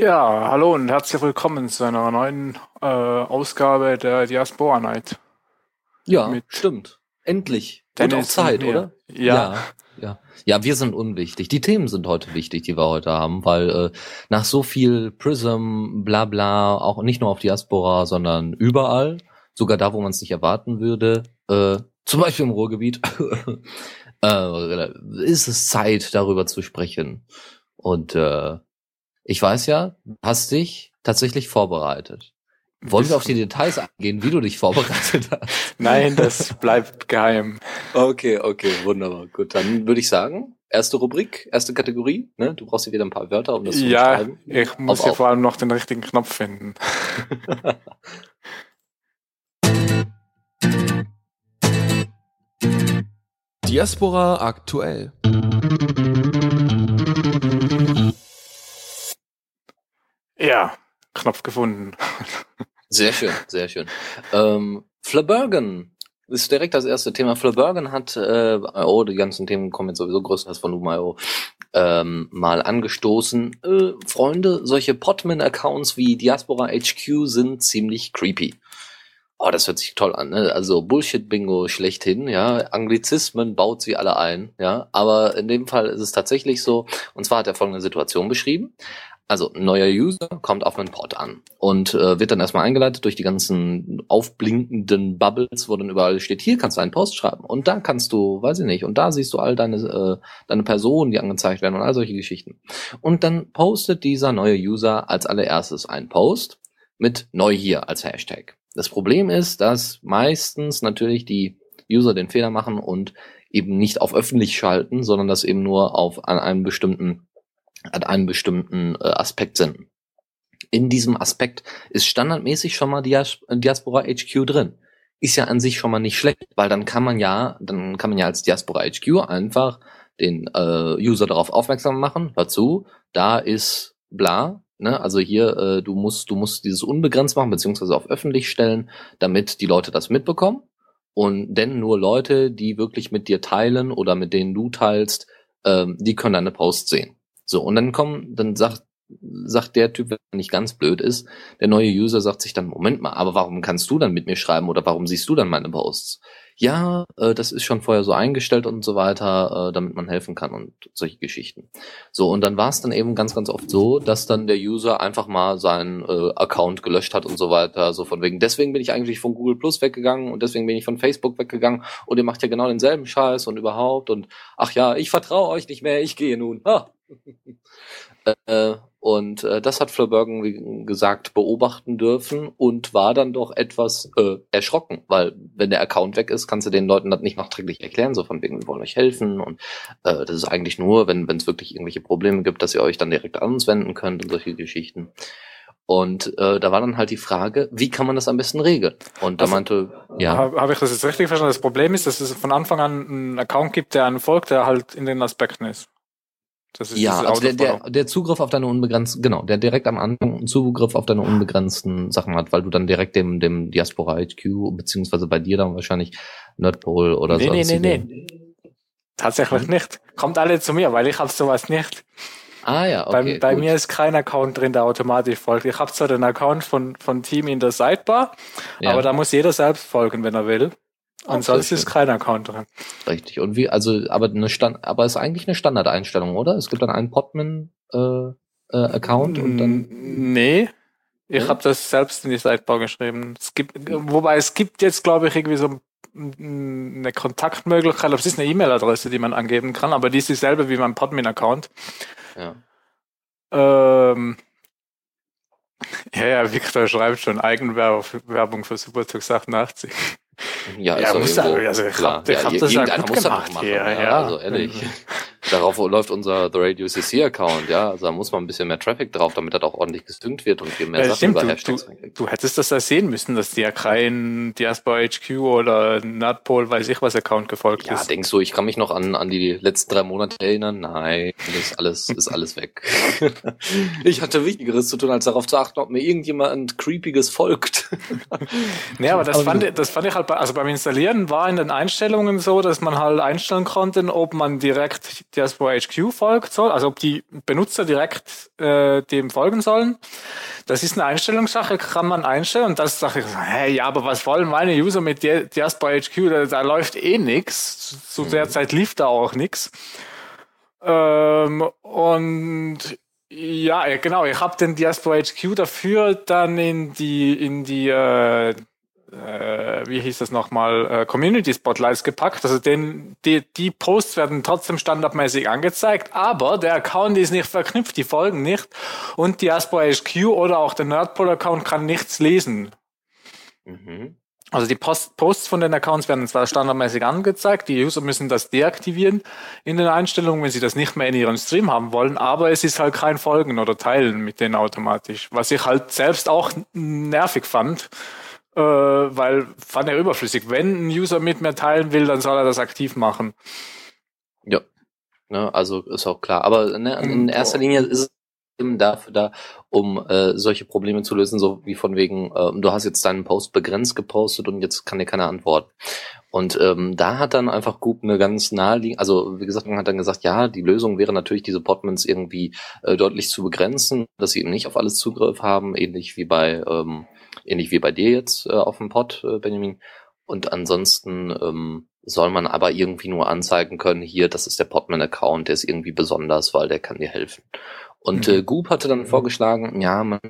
Ja, hallo und herzlich willkommen zu einer neuen äh, Ausgabe der Diaspora Night. Ja, Mit stimmt. Endlich. Und auch Zeit, oder? Ja. ja. Ja, ja, wir sind unwichtig. Die Themen sind heute wichtig, die wir heute haben, weil äh, nach so viel Prism, bla bla, auch nicht nur auf Diaspora, sondern überall, sogar da, wo man es nicht erwarten würde, äh, zum Beispiel im Ruhrgebiet, äh, ist es Zeit, darüber zu sprechen. Und äh, ich weiß ja, hast dich tatsächlich vorbereitet. Wollen wir auf die Details eingehen, wie du dich vorbereitet hast? Nein, das bleibt geheim. Okay, okay, wunderbar. Gut, dann würde ich sagen, erste Rubrik, erste Kategorie. Ne? Du brauchst hier wieder ein paar Wörter, um das zu ja, schreiben. Ja, ich muss hier vor allem noch den richtigen Knopf finden. Diaspora aktuell. Ja, Knopf gefunden. Sehr schön, sehr schön. Ähm, Flabergen ist direkt das erste Thema. Flabergen hat, äh, oh, die ganzen Themen kommen jetzt sowieso größtenteils von Umayo, ähm, mal angestoßen. Äh, Freunde, solche Podman-Accounts wie Diaspora HQ sind ziemlich creepy. Oh, das hört sich toll an, ne? Also Bullshit-Bingo schlechthin, ja. Anglizismen baut sie alle ein, ja. Aber in dem Fall ist es tatsächlich so, und zwar hat er folgende Situation beschrieben also ein neuer User kommt auf einen Pod an und äh, wird dann erstmal eingeleitet durch die ganzen aufblinkenden Bubbles, wo dann überall steht, hier kannst du einen Post schreiben und da kannst du, weiß ich nicht, und da siehst du all deine, äh, deine Personen, die angezeigt werden und all solche Geschichten. Und dann postet dieser neue User als allererstes einen Post mit neu hier als Hashtag. Das Problem ist, dass meistens natürlich die User den Fehler machen und eben nicht auf öffentlich schalten, sondern das eben nur auf an einem bestimmten an einem bestimmten äh, Aspekt sind. In diesem Aspekt ist standardmäßig schon mal Dias Diaspora HQ drin. Ist ja an sich schon mal nicht schlecht, weil dann kann man ja, dann kann man ja als Diaspora HQ einfach den äh, User darauf aufmerksam machen, dazu, da ist bla, ne, also hier, äh, du musst, du musst dieses unbegrenzt machen, beziehungsweise auf öffentlich stellen, damit die Leute das mitbekommen. Und denn nur Leute, die wirklich mit dir teilen oder mit denen du teilst, ähm, die können deine Post sehen. So, und dann kommen, dann sagt, sagt der Typ, wenn er nicht ganz blöd ist, der neue User sagt sich dann, Moment mal, aber warum kannst du dann mit mir schreiben oder warum siehst du dann meine Posts? Ja, äh, das ist schon vorher so eingestellt und so weiter, äh, damit man helfen kann und solche Geschichten. So, und dann war es dann eben ganz, ganz oft so, dass dann der User einfach mal seinen äh, Account gelöscht hat und so weiter, so von wegen, deswegen bin ich eigentlich von Google Plus weggegangen und deswegen bin ich von Facebook weggegangen und ihr macht ja genau denselben Scheiß und überhaupt und ach ja, ich vertraue euch nicht mehr, ich gehe nun. Ah, äh, und äh, das hat Flabergen, wie gesagt, beobachten dürfen und war dann doch etwas äh, erschrocken, weil wenn der Account weg ist, kannst du den Leuten das nicht nachträglich erklären, so von wegen, wir wollen euch helfen und äh, das ist eigentlich nur, wenn es wirklich irgendwelche Probleme gibt, dass ihr euch dann direkt an uns wenden könnt und solche Geschichten. Und äh, da war dann halt die Frage, wie kann man das am besten regeln? Und da also, meinte, ja. Habe hab ich das jetzt richtig verstanden? Das Problem ist, dass es von Anfang an einen Account gibt, der einen folgt, der halt in den Aspekten ist. Das ist ja, also der, der, der Zugriff auf deine unbegrenzten, genau, der direkt am Anfang einen Zugriff auf deine unbegrenzten Sachen hat, weil du dann direkt dem, dem Diaspora HQ, beziehungsweise bei dir dann wahrscheinlich Nerdpol oder nee, so. Nee, nee, nee, nee. Tatsächlich hm? nicht. Kommt alle zu mir, weil ich habe sowas nicht. Ah ja, okay. Bei, bei mir ist kein Account drin, der automatisch folgt. Ich habe zwar den Account von, von Team in der Sidebar, ja. aber da muss jeder selbst folgen, wenn er will. Ansonsten ist kein Account drin. Richtig. Und wie, also, aber eine Stand, aber ist eigentlich eine Standardeinstellung, oder? Es gibt dann einen Podman äh, äh, Account und dann. Nee. Ich ja? habe das selbst in die Sidebar geschrieben. Es gibt, wobei es gibt jetzt, glaube ich, irgendwie so eine Kontaktmöglichkeit. Es ist eine E-Mail-Adresse, die man angeben kann, aber die ist dieselbe wie mein Podman-Account. Ja. Ähm, ja, ja, Victor schreibt schon Eigenwerbung für Supertux 88. Ja, ja muss da, also ich hab, ich ja, hab das ja gut gemacht. Machen, ja, ja, ja, also ehrlich. Darauf läuft unser The Radio CC Account, ja. Also da muss man ein bisschen mehr Traffic drauf, damit das auch ordentlich gesynkt wird und wir mehr Ja, Sachen über du, Hashtags du, reinkriegen. du hättest das ja sehen müssen, dass dir kein Diaspora HQ oder Nerdpol, weiß ich was, Account gefolgt Ja, ist. denkst du, ich kann mich noch an, an die letzten drei Monate erinnern? Nein, das ist alles, ist alles weg. ich hatte Wichtigeres zu tun, als darauf zu achten, ob mir irgendjemand Creepiges folgt. Nee, aber das fand, ich, das fand ich halt, bei, also beim Installieren war in den Einstellungen so, dass man halt einstellen konnte, ob man direkt Diaspora HQ folgt soll, also ob die Benutzer direkt äh, dem folgen sollen. Das ist eine Einstellungssache, kann man einstellen und das sage ich, hey, ja, aber was wollen meine User mit Dia- Diaspora HQ? Da, da läuft eh nix. Zu der Zeit lief da auch nix. Ähm, und ja, ja, genau, ich habe den Diaspora HQ dafür dann in die in die äh, äh, wie hieß das nochmal, äh, Community Spotlights gepackt. Also den, die, die Posts werden trotzdem standardmäßig angezeigt, aber der Account ist nicht verknüpft, die folgen nicht und Diaspora HQ oder auch der Nerdpol Account kann nichts lesen. Mhm. Also die Post Posts von den Accounts werden zwar standardmäßig angezeigt, die User müssen das deaktivieren in den Einstellungen, wenn sie das nicht mehr in ihrem Stream haben wollen, aber es ist halt kein Folgen oder Teilen mit denen automatisch, was ich halt selbst auch nervig fand, äh, weil fand er überflüssig. Wenn ein User mit mir teilen will, dann soll er das aktiv machen. Ja. Ne, also ist auch klar. Aber ne, in Und, erster. Linie ist es eben dafür da, um äh, solche Probleme zu lösen, so wie von wegen, äh, du hast jetzt deinen Post begrenzt gepostet und jetzt kann dir keiner antworten. Und ähm, da hat dann einfach Goop eine ganz naheliegende, also wie gesagt, man hat dann gesagt, ja, die Lösung wäre natürlich, diese Podmans irgendwie äh, deutlich zu begrenzen, dass sie eben nicht auf alles Zugriff haben, ähnlich wie bei, ähm, ähnlich wie bei dir jetzt äh, auf dem Pod, äh, Benjamin. Und ansonsten ähm, soll man aber irgendwie nur anzeigen können, hier, das ist der Podman-Account, der ist irgendwie besonders, weil der kann dir helfen. Und Mhm. äh, Goop hatte dann vorgeschlagen, ja, man,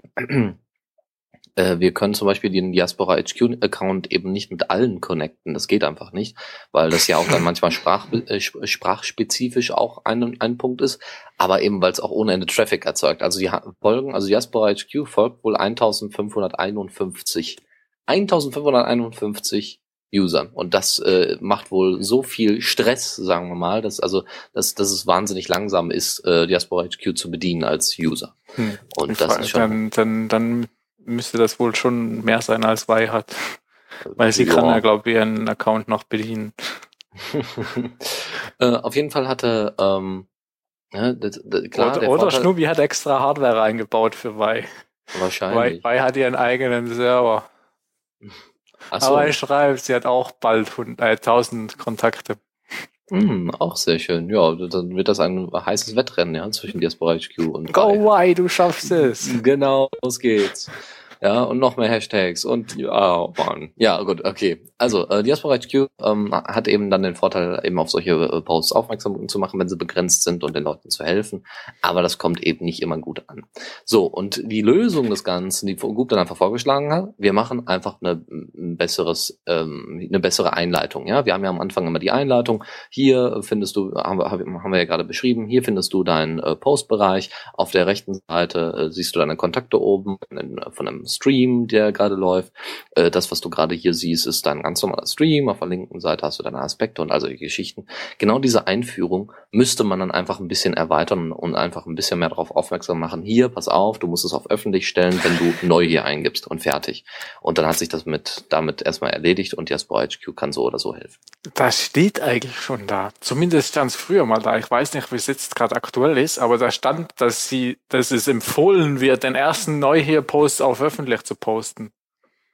äh, wir können zum Beispiel den Diaspora HQ-Account eben nicht mit allen connecten. Das geht einfach nicht, weil das ja auch dann manchmal sprach, äh, sp- sprachspezifisch auch ein, ein Punkt ist, aber eben weil es auch ohne Ende Traffic erzeugt. Also die folgen, also Diaspora HQ folgt wohl 1551 1551 Usern. Und das äh, macht wohl so viel Stress, sagen wir mal, dass also dass, dass es wahnsinnig langsam ist, äh, Diaspora HQ zu bedienen als User. Hm. Und das ist schon dann, dann, dann müsste das wohl schon mehr sein als Wei hat. Weil sie Ja. kann ja, glaube ich, ihren Account noch bedienen. äh, auf jeden Fall hatte ähm, ja, das, das, klar, oder der oder Vorteil, Schnubi hat extra Hardware eingebaut für Wei. Wei, wahrscheinlich. Wei hat ihren eigenen Server. Ach so, Aber er schreibt, sie hat auch bald 100, äh, 1000 Kontakte. hm, auch sehr schön. Ja, dann wird das ein heißes Wettrennen ja, zwischen Diaspora HQ und Go. Wei, du schaffst es. Genau, los geht's. Ja, und noch mehr Hashtags und ja, oh Mann. Ja, gut, okay. Also, äh, Diaspora HQ ähm, hat eben dann den Vorteil, eben auf solche äh, Posts aufmerksam zu machen, wenn sie begrenzt sind und den Leuten zu helfen. Aber das kommt eben nicht immer gut an. So, und die Lösung des Ganzen, die Goop dann einfach vorgeschlagen hat, wir machen einfach eine, ein besseres, ähm, eine bessere Einleitung. Ja, wir haben ja am Anfang immer die Einleitung. Hier findest du, haben wir, haben wir ja gerade beschrieben, hier findest du deinen äh, Postbereich. Auf der rechten Seite äh, siehst du deine Kontakte oben von einem Stream, der gerade läuft. Äh, das, was du gerade hier siehst, ist dein ganz normaler Stream. Auf der linken Seite hast du deine Aspekte und also die Geschichten. Genau diese Einführung müsste man dann einfach ein bisschen erweitern und einfach ein bisschen mehr darauf aufmerksam machen. Hier, pass auf, du musst es auf öffentlich stellen, wenn du neu hier eingibst und fertig. Und dann hat sich das mit damit erstmal erledigt und Diaspora HQ kann so oder so helfen. Das steht eigentlich schon da. Zumindest stand früher mal da. Ich weiß nicht, wie es jetzt gerade aktuell ist, aber da stand, dass sie, dass es empfohlen wird, den ersten Neu-Hier-Post auf öffentlich zu posten.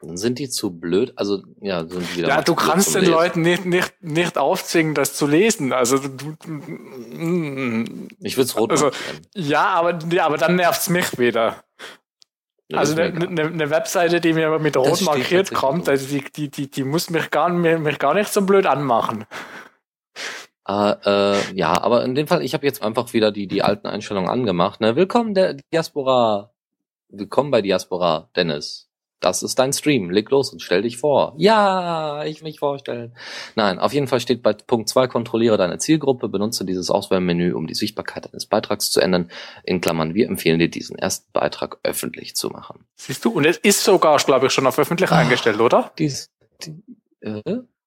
Dann sind die zu blöd, also ja, sind die wieder Ja, du kannst den Lesen. Leuten nicht, nicht, nicht aufzwingen, das zu lesen. Also du, du Ich würde es rot also, ja, aber, ja, aber dann nervt's mich wieder. Ja, Also eine, eine, eine Webseite, die mir mit rot steht markiert kommt, so. also die, die, die, die muss mich gar, mir- mich gar nicht so blöd anmachen. Äh, äh, ja, aber in dem Fall, ich habe jetzt einfach wieder die, die alten Einstellungen angemacht. Ne? Willkommen der Diaspora. Willkommen bei Diaspora, Dennis. Das ist dein Stream. Leg los und stell dich vor. Ja, ich mich vorstellen. Nein, auf jeden Fall steht bei Punkt 2, kontrolliere deine Zielgruppe, benutze dieses Auswahlmenü, um die Sichtbarkeit deines Beitrags zu ändern. In Klammern, wir empfehlen dir, diesen ersten Beitrag öffentlich zu machen. Siehst du? Und es ist sogar, glaube ich, schon auf öffentlich Ah. eingestellt, oder? Dies, die, äh,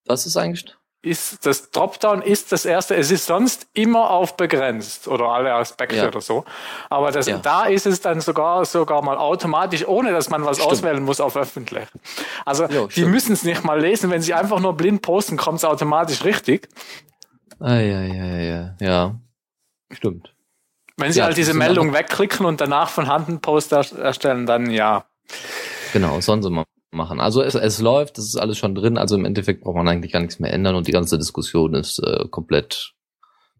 was ist eingestellt? Ist das Dropdown ist das erste. Es ist sonst immer auf begrenzt oder alle Aspekte ja. oder so. Aber das, ja. da ist es dann sogar sogar mal automatisch, ohne dass man was stimmt. auswählen muss, auf öffentlich. Also jo, die müssen es nicht mal lesen. Wenn sie einfach nur blind posten, kommt es automatisch richtig. Ah, ja, ja, ja, ja. Stimmt. Wenn sie ja, halt diese Meldung wegklicken und danach von Hand einen Post erstellen, dann ja. Genau, sollen sie mal machen. Also es, es läuft, es ist alles schon drin, also im Endeffekt braucht man eigentlich gar nichts mehr ändern und die ganze Diskussion ist äh, komplett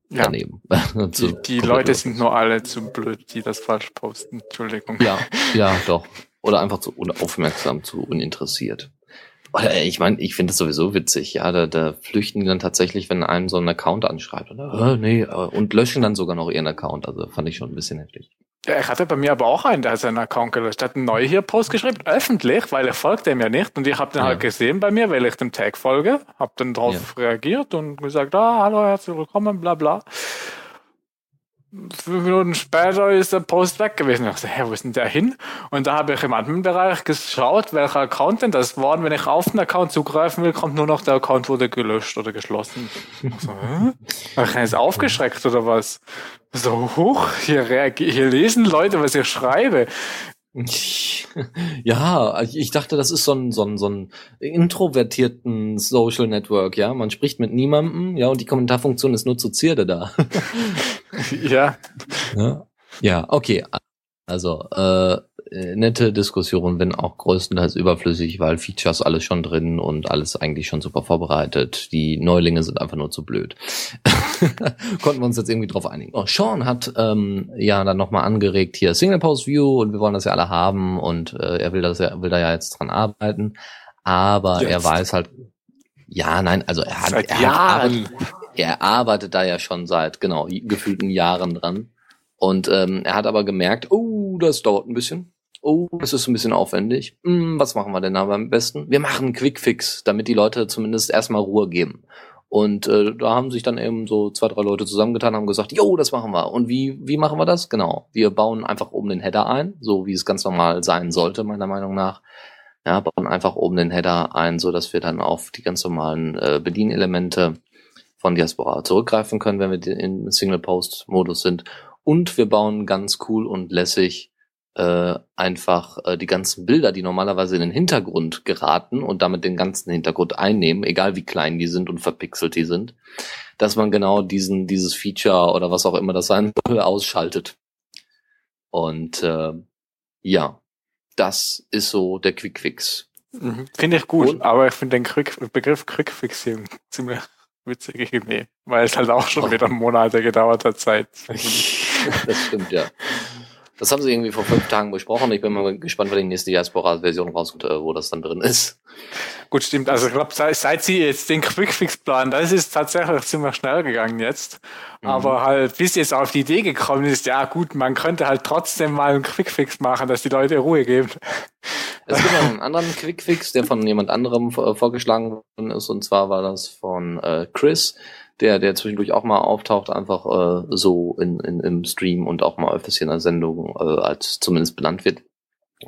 ja. daneben. die, die Leute sind nur alle zu blöd, die das falsch posten. Entschuldigung. Ja, ja, doch. Oder einfach zu unaufmerksam, zu uninteressiert. Oder ich meine, ich finde es sowieso witzig, ja, da, da flüchten die dann tatsächlich, wenn einem so ein Account anschreibt, oder? Äh, nee, und löschen dann sogar noch ihren Account. Also fand ich schon ein bisschen heftig. Ja, er hatte bei mir aber auch einen, der hat seinen Account gelöscht. Er hat einen neuen hier Post geschrieben, öffentlich, weil er folgt dem ja nicht. Und ich habe den halt ja. halt gesehen bei mir, weil ich dem Tag folge, habe dann darauf ja. reagiert und gesagt, ah, hallo, herzlich willkommen, bla bla. Fünf Minuten später ist der Post weg gewesen. Ich dachte, hä, wo ist denn der hin? Und da habe ich im Admin-Bereich geschaut, welcher Account denn das war. Und wenn ich auf den Account zugreifen will, kommt nur noch der Account wurde gelöscht oder geschlossen. Ich so, hä? War ich jetzt aufgeschreckt oder was? So, hoch, hier, hier lesen Leute, was ich schreibe. Ja, ich dachte, das ist so ein, so ein, so ein introvertierten Social Network, ja. Man spricht mit niemandem, ja, und die Kommentarfunktion ist nur zur Zierde da. ja. ja. Ja, okay. Also, äh, nette Diskussion, wenn auch größtenteils überflüssig, weil Features alles schon drin und alles eigentlich schon super vorbereitet. Die Neulinge sind einfach nur zu blöd. Konnten wir uns jetzt irgendwie drauf einigen. Oh, Sean hat ähm, ja dann nochmal angeregt hier Single Post View und wir wollen das ja alle haben und äh, er will das ja, will da ja jetzt dran arbeiten. Aber jetzt. er weiß halt, ja, nein, also er hat, seit er, Jahren. Arbeitet, er arbeitet da ja schon seit, genau, gefühlten Jahren dran. Und ähm, er hat aber gemerkt, oh, das dauert ein bisschen. Oh, das ist ein bisschen aufwendig. Hm, was machen wir denn aber am besten? Wir machen einen Quickfix, damit die Leute zumindest erstmal Ruhe geben. Und äh, da haben sich dann eben so zwei, drei Leute zusammengetan, haben gesagt, jo, das machen wir. Und wie, wie machen wir das? Genau. Wir bauen einfach oben den Header ein, so wie es ganz normal sein sollte, meiner Meinung nach. Ja, bauen einfach oben den Header ein, so dass wir dann auf die ganz normalen äh, Bedienelemente von Diaspora zurückgreifen können, wenn wir in Single-Post-Modus sind und wir bauen ganz cool und lässig äh, einfach äh, die ganzen Bilder, die normalerweise in den Hintergrund geraten und damit den ganzen Hintergrund einnehmen, egal wie klein die sind und verpixelt die sind, dass man genau diesen dieses Feature oder was auch immer das sein soll ausschaltet. Und äh, ja, das ist so der Quickfix. Mhm. Finde ich gut, und, aber ich finde den Quick, Begriff Quickfixing ziemlich witzig irgendwie, weil es halt auch schon wieder Monate gedauert hat Zeit. das stimmt, ja. Das haben sie irgendwie vor fünf Tagen besprochen. Ich bin mal gespannt, wann die nächste Diaspora-Version rauskommt, äh, wo das dann drin ist. Gut, stimmt. Also ich glaube, seit, seit sie jetzt den Quickfix planen, das ist tatsächlich ziemlich schnell gegangen jetzt. Mhm. Aber halt, bis jetzt auf die Idee gekommen ist, ja gut, man könnte halt trotzdem mal einen Quickfix machen, dass die Leute Ruhe geben. Es gibt noch einen anderen Quickfix, der von jemand anderem vorgeschlagen worden ist. Und zwar war das von äh, Chris der, der zwischendurch auch mal auftaucht, einfach äh, so in, in, im Stream und auch mal öfters hier in der Sendung äh, als zumindest benannt wird.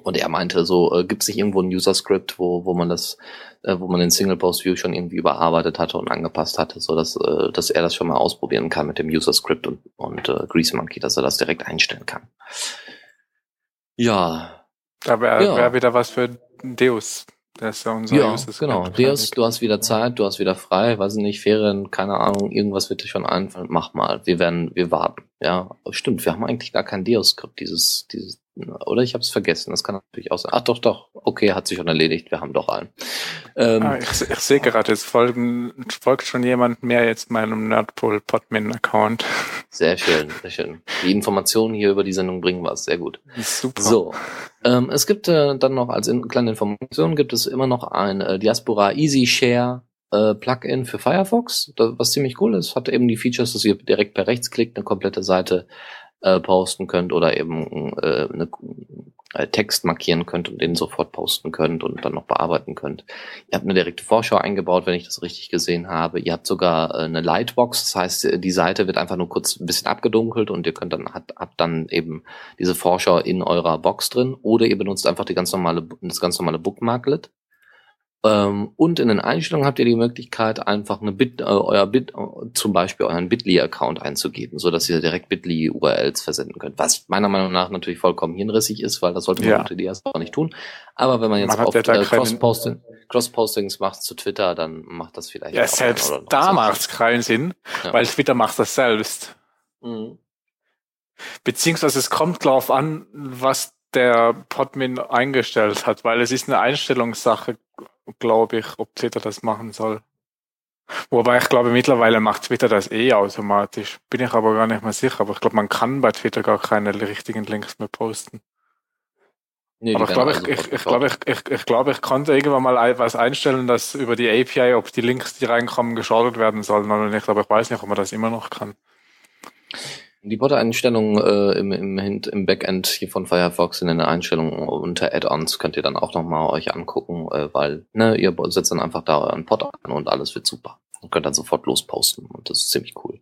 Und er meinte so, äh, gibt es nicht irgendwo ein User-Script, wo, wo man das, äh, wo man den Single-Post-View schon irgendwie überarbeitet hatte und angepasst hatte, so dass, äh, dass er das schon mal ausprobieren kann mit dem User-Script und, und äh, Grease Monkey, dass er das direkt einstellen kann. Ja. Da wäre ja. wär wieder was für Deus. Das ist ja unser ja, genau. Deus, du hast wieder Zeit, du hast wieder frei, weiß nicht, Ferien, keine Ahnung, irgendwas wird dir schon einfallen. Mach mal, wir werden, wir warten. Ja, stimmt, wir haben eigentlich gar kein Deus-Skript, dieses, dieses oder ich habe es vergessen. Das kann natürlich auch sein. Ach doch, doch. Okay, hat sich schon erledigt. Wir haben doch einen. Ähm, ah, ich, ich sehe gerade, es folgen, folgt schon jemand mehr jetzt meinem Nerdpool Podmin Account. Sehr schön, sehr schön. Die Informationen hier über die Sendung bringen was. Sehr gut. Super. So. Ähm, es gibt äh, dann noch als in, kleine Information gibt es immer noch ein äh, Diaspora Easy Share äh, Plugin für Firefox, das, was ziemlich cool ist. Hat eben die Features, dass ihr direkt per Rechtsklick eine komplette Seite äh, posten könnt oder eben äh, eine, äh, Text markieren könnt und den sofort posten könnt und dann noch bearbeiten könnt. Ihr habt eine direkte Vorschau eingebaut, wenn ich das richtig gesehen habe. Ihr habt sogar äh, eine Lightbox, das heißt, die Seite wird einfach nur kurz ein bisschen abgedunkelt und ihr könnt dann habt, habt dann eben diese Vorschau in eurer Box drin oder ihr benutzt einfach die ganz normale das ganz normale Bookmarklet Ähm, und in den Einstellungen habt ihr die Möglichkeit, einfach eine Bit, äh, euer Bit, äh, zum Beispiel euren Bitly-Account einzugeben, so dass ihr direkt Bitly-URLs versenden könnt. Was meiner Meinung nach natürlich vollkommen hirnrissig ist, weil das sollte man Ja. unter die erstmal nicht tun. Aber wenn man jetzt Man auf äh, Cross-Posting, Cross-Postings macht zu Twitter, dann macht das vielleicht Ja, selbst da so. macht's keinen Sinn, Ja. weil Twitter macht das selbst. Mhm. Beziehungsweise es kommt drauf an, was der Podmin eingestellt hat, weil es ist eine Einstellungssache, glaube ich, ob Twitter das machen soll. Wobei ich glaube, mittlerweile macht Twitter das eh automatisch. Bin ich aber gar nicht mehr sicher. Aber ich glaube, man kann bei Twitter gar keine richtigen Links mehr posten. Nee, aber ich glaube, ich, also ich, ich, glaube, ich, ich, ich glaube, ich konnte irgendwann mal was einstellen, dass über die API, ob die Links, die reinkommen, geschortet werden sollen oder nicht. Aber ich weiß nicht, ob man das immer noch kann. Die Bot-Einstellungen äh, im, im, im Backend hier von Firefox in den Einstellungen unter Add-ons könnt ihr dann auch nochmal euch angucken, äh, weil ne, ihr setzt dann einfach da euren Pod an und alles wird super. Und könnt dann sofort losposten und das ist ziemlich cool.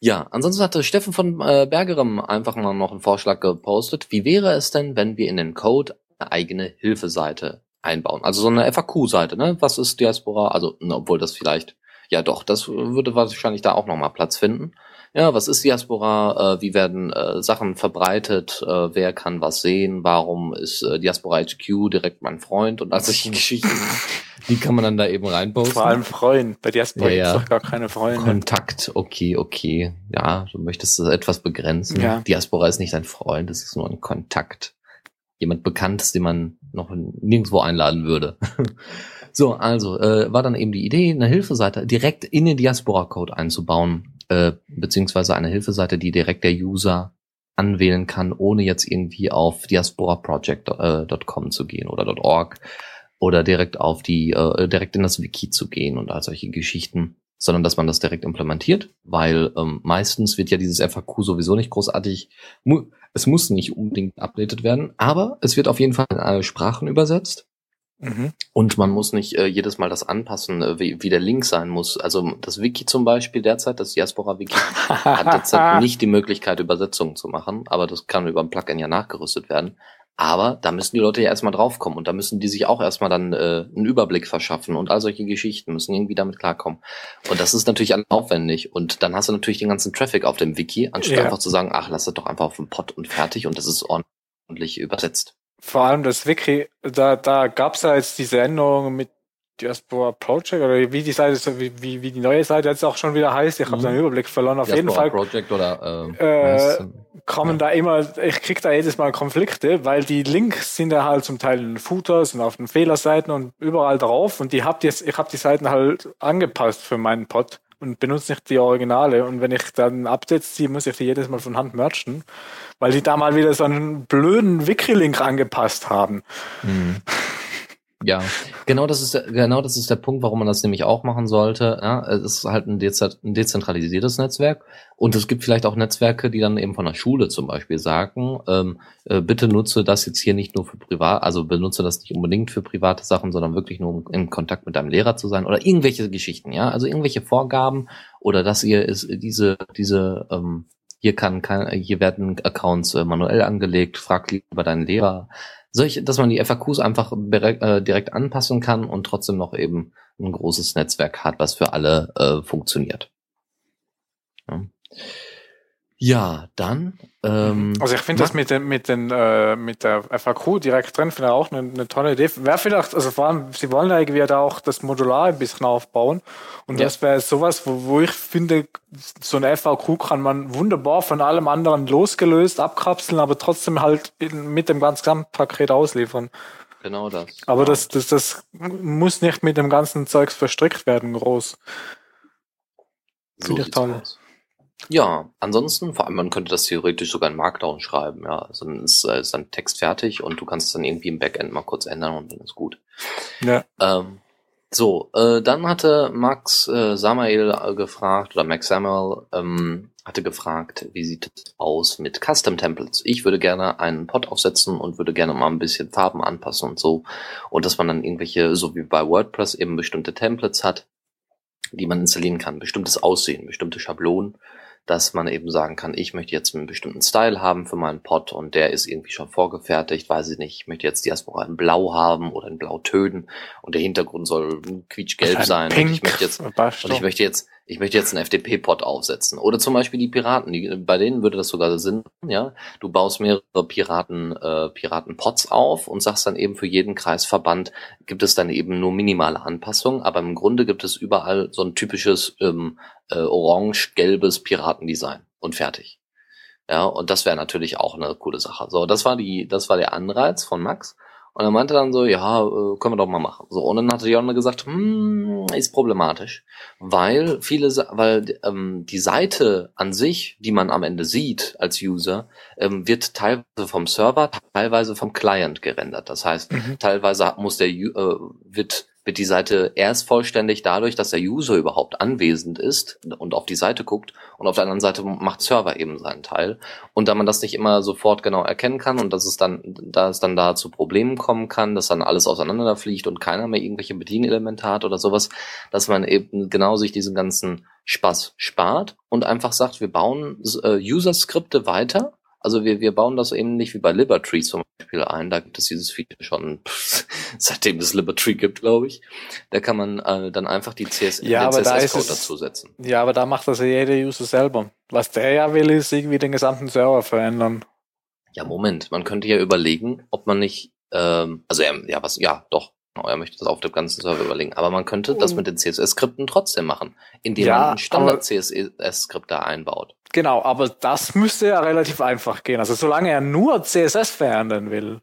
Ja, ansonsten hatte Steffen von äh, Bergerem einfach mal noch einen Vorschlag gepostet. Wie wäre es denn, wenn wir in den Code eine eigene Hilfeseite einbauen? Also so eine FAQ-Seite, ne? Was ist Diaspora? Also, ne, obwohl das vielleicht, ja doch, das würde wahrscheinlich da auch nochmal Platz finden. Ja, was ist Diaspora? Äh, wie werden äh, Sachen verbreitet? Äh, wer kann was sehen? Warum ist äh, Diaspora HQ direkt mein Freund? Und all solche Geschichten. Die kann man dann da eben reinposten. Vor allem Freund. Bei Diaspora Ja, gibt's ja. doch gar keine Freunde. Kontakt, okay, okay. Ja, du möchtest es etwas begrenzen. Ja. Diaspora ist nicht ein Freund, es ist nur ein Kontakt. Jemand Bekanntes, den man noch nirgendwo einladen würde. so, also, äh, war dann eben die Idee, eine Hilfeseite direkt in den Diaspora-Code einzubauen, äh, beziehungsweise eine Hilfeseite, die direkt der User anwählen kann, ohne jetzt irgendwie auf diasporaproject.com zu gehen oder .org oder direkt auf die, äh, direkt in das Wiki zu gehen und all solche Geschichten, sondern dass man das direkt implementiert, weil ähm, meistens wird ja dieses FAQ sowieso nicht großartig, mu es muss nicht unbedingt updated werden, aber es wird auf jeden Fall in alle Sprachen übersetzt Mhm. und man muss nicht äh, jedes Mal das anpassen, äh, wie, wie der Link sein muss. Also das Wiki zum Beispiel derzeit, das Diaspora-Wiki, hat derzeit nicht die Möglichkeit, Übersetzungen zu machen, aber das kann über ein Plugin ja nachgerüstet werden. Aber da müssen die Leute ja erstmal draufkommen und da müssen die sich auch erstmal dann äh, einen Überblick verschaffen und all solche Geschichten müssen irgendwie damit klarkommen. Und das ist natürlich aufwendig und dann hast du natürlich den ganzen Traffic auf dem Wiki, anstatt Ja. einfach zu sagen, ach, lass das doch einfach auf dem Pod und fertig und das ist ordentlich übersetzt. Vor allem das Wiki, da, da gab's ja jetzt diese Änderungen mit Diaspora Project oder wie die Seite, so wie, wie, wie die neue Seite jetzt auch schon wieder heißt. Ich habe Mhm. den Überblick verloren. Auf jeden Diaspora Fall Project oder äh, Äh, es denn? kommen da immer, ich krieg da jedes Mal Konflikte, weil die Links sind ja halt zum Teil in den Footers und auf den Fehlerseiten und überall drauf und die habt jetzt, ich habe die Seiten halt angepasst für meinen Pod und benutze nicht die Originale und wenn ich dann Updates ziehe, muss ich die jedes Mal von Hand merchen, weil die da mal wieder so einen blöden Wiki-Link angepasst haben. Mhm. Ja, genau das ist der, genau das ist der Punkt, warum man das nämlich auch machen sollte. Ja, es ist halt ein dezentralisiertes Netzwerk. Und es gibt vielleicht auch Netzwerke, die dann eben von der Schule zum Beispiel sagen, ähm, äh, bitte nutze das jetzt hier nicht nur für privat, also benutze das nicht unbedingt für private Sachen, sondern wirklich nur um in Kontakt mit deinem Lehrer zu sein oder irgendwelche Geschichten, ja, also irgendwelche Vorgaben oder dass ihr ist diese diese ähm, hier kann, kann hier werden Accounts äh, manuell angelegt, frag lieber deinen Lehrer solche, dass man die FAQs einfach direkt, äh, direkt anpassen kann und trotzdem noch eben ein großes Netzwerk hat, was für alle äh, funktioniert. Ja, ja dann. Ähm, Also ich finde das mit den, mit den, äh, mit der FAQ direkt drin, finde ich auch eine, eine tolle Idee. Wäre vielleicht, also vor allem, sie wollen ja irgendwie da auch das Modular ein bisschen aufbauen. Und Ja. das wäre sowas, wo, wo ich finde, so eine FAQ kann man wunderbar von allem anderen losgelöst abkapseln, aber trotzdem halt in, mit dem ganzen Gesamtpaket ausliefern. genau das. Aber Ja. das, das, das muss nicht mit dem ganzen Zeugs verstrickt werden, groß. So Finde ich toll. aus. Ja, ansonsten, vor allem, man könnte das theoretisch sogar in Markdown schreiben, ja. Also dann ist, äh, ist dann Text fertig und du kannst es dann irgendwie im Backend mal kurz ändern und dann ist gut. Ja. Ähm, so, äh, dann hatte Max äh, Samael äh, gefragt, oder Max Samuel ähm, hatte gefragt, wie sieht es aus mit Custom Templates? Ich würde gerne einen Pod aufsetzen und würde gerne mal ein bisschen Farben anpassen und so. Und dass man dann irgendwelche, so wie bei WordPress eben bestimmte Templates hat, die man installieren kann, bestimmtes Aussehen, bestimmte Schablonen, dass man eben sagen kann, ich möchte jetzt einen bestimmten Style haben für meinen Pod und der ist irgendwie schon vorgefertigt, weiß ich nicht, ich möchte jetzt Diaspora in Blau haben oder in Blautönen und der Hintergrund soll quietschgelb sein Pink. und ich möchte jetzt und ich möchte jetzt ich möchte jetzt einen FDP-Pod aufsetzen. Oder zum Beispiel die Piraten, die, bei denen würde das sogar Sinn, ja. Du baust mehrere Piraten, äh, Piraten-Pods auf und sagst dann eben für jeden Kreisverband gibt es dann eben nur minimale Anpassungen, aber im Grunde gibt es überall so ein typisches ähm, äh, orange-gelbes Piratendesign und fertig. Ja, und das wäre natürlich auch eine coole Sache. So, das war die, das war der Anreiz von Max. Und er meinte dann so, ja, äh, können wir doch mal machen. So, und dann hatte Jonna gesagt, hm, ist problematisch, weil viele, weil ähm, die Seite an sich, die man am Ende sieht als User, ähm, wird teilweise vom Server, teilweise vom Client gerendert. Das heißt, Mhm. teilweise muss der äh, wird wird die Seite erst vollständig dadurch, dass der User überhaupt anwesend ist und auf die Seite guckt und auf der anderen Seite macht Server eben seinen Teil. Und da man das nicht immer sofort genau erkennen kann und dass es dann, da es dann da zu Problemen kommen kann, dass dann alles auseinanderfliegt und keiner mehr irgendwelche Bedienelemente hat oder sowas, dass man eben genau sich diesen ganzen Spaß spart und einfach sagt, wir bauen äh, User-Skripte weiter. Also wir, wir bauen das eben nicht wie bei Libertree zum Beispiel ein. Da gibt es dieses Feature schon seitdem es Libertree gibt, glaube ich. Da kann man äh, dann einfach die CS Ja, da CSS-Code es- dazu setzen. Ja, aber da macht das ja jeder User selber. Was der ja will, ist irgendwie den gesamten Server verändern. Ja, Moment, man könnte ja überlegen, ob man nicht, ähm, also er, ja, was, ja, doch, genau, er möchte das auf dem ganzen Server überlegen, aber man könnte das mit den CSS-Skripten trotzdem machen, indem Ja, man Standard-CSS-Skript da einbaut. Genau, aber das müsste ja relativ einfach gehen. Also solange er nur CSS verändern will,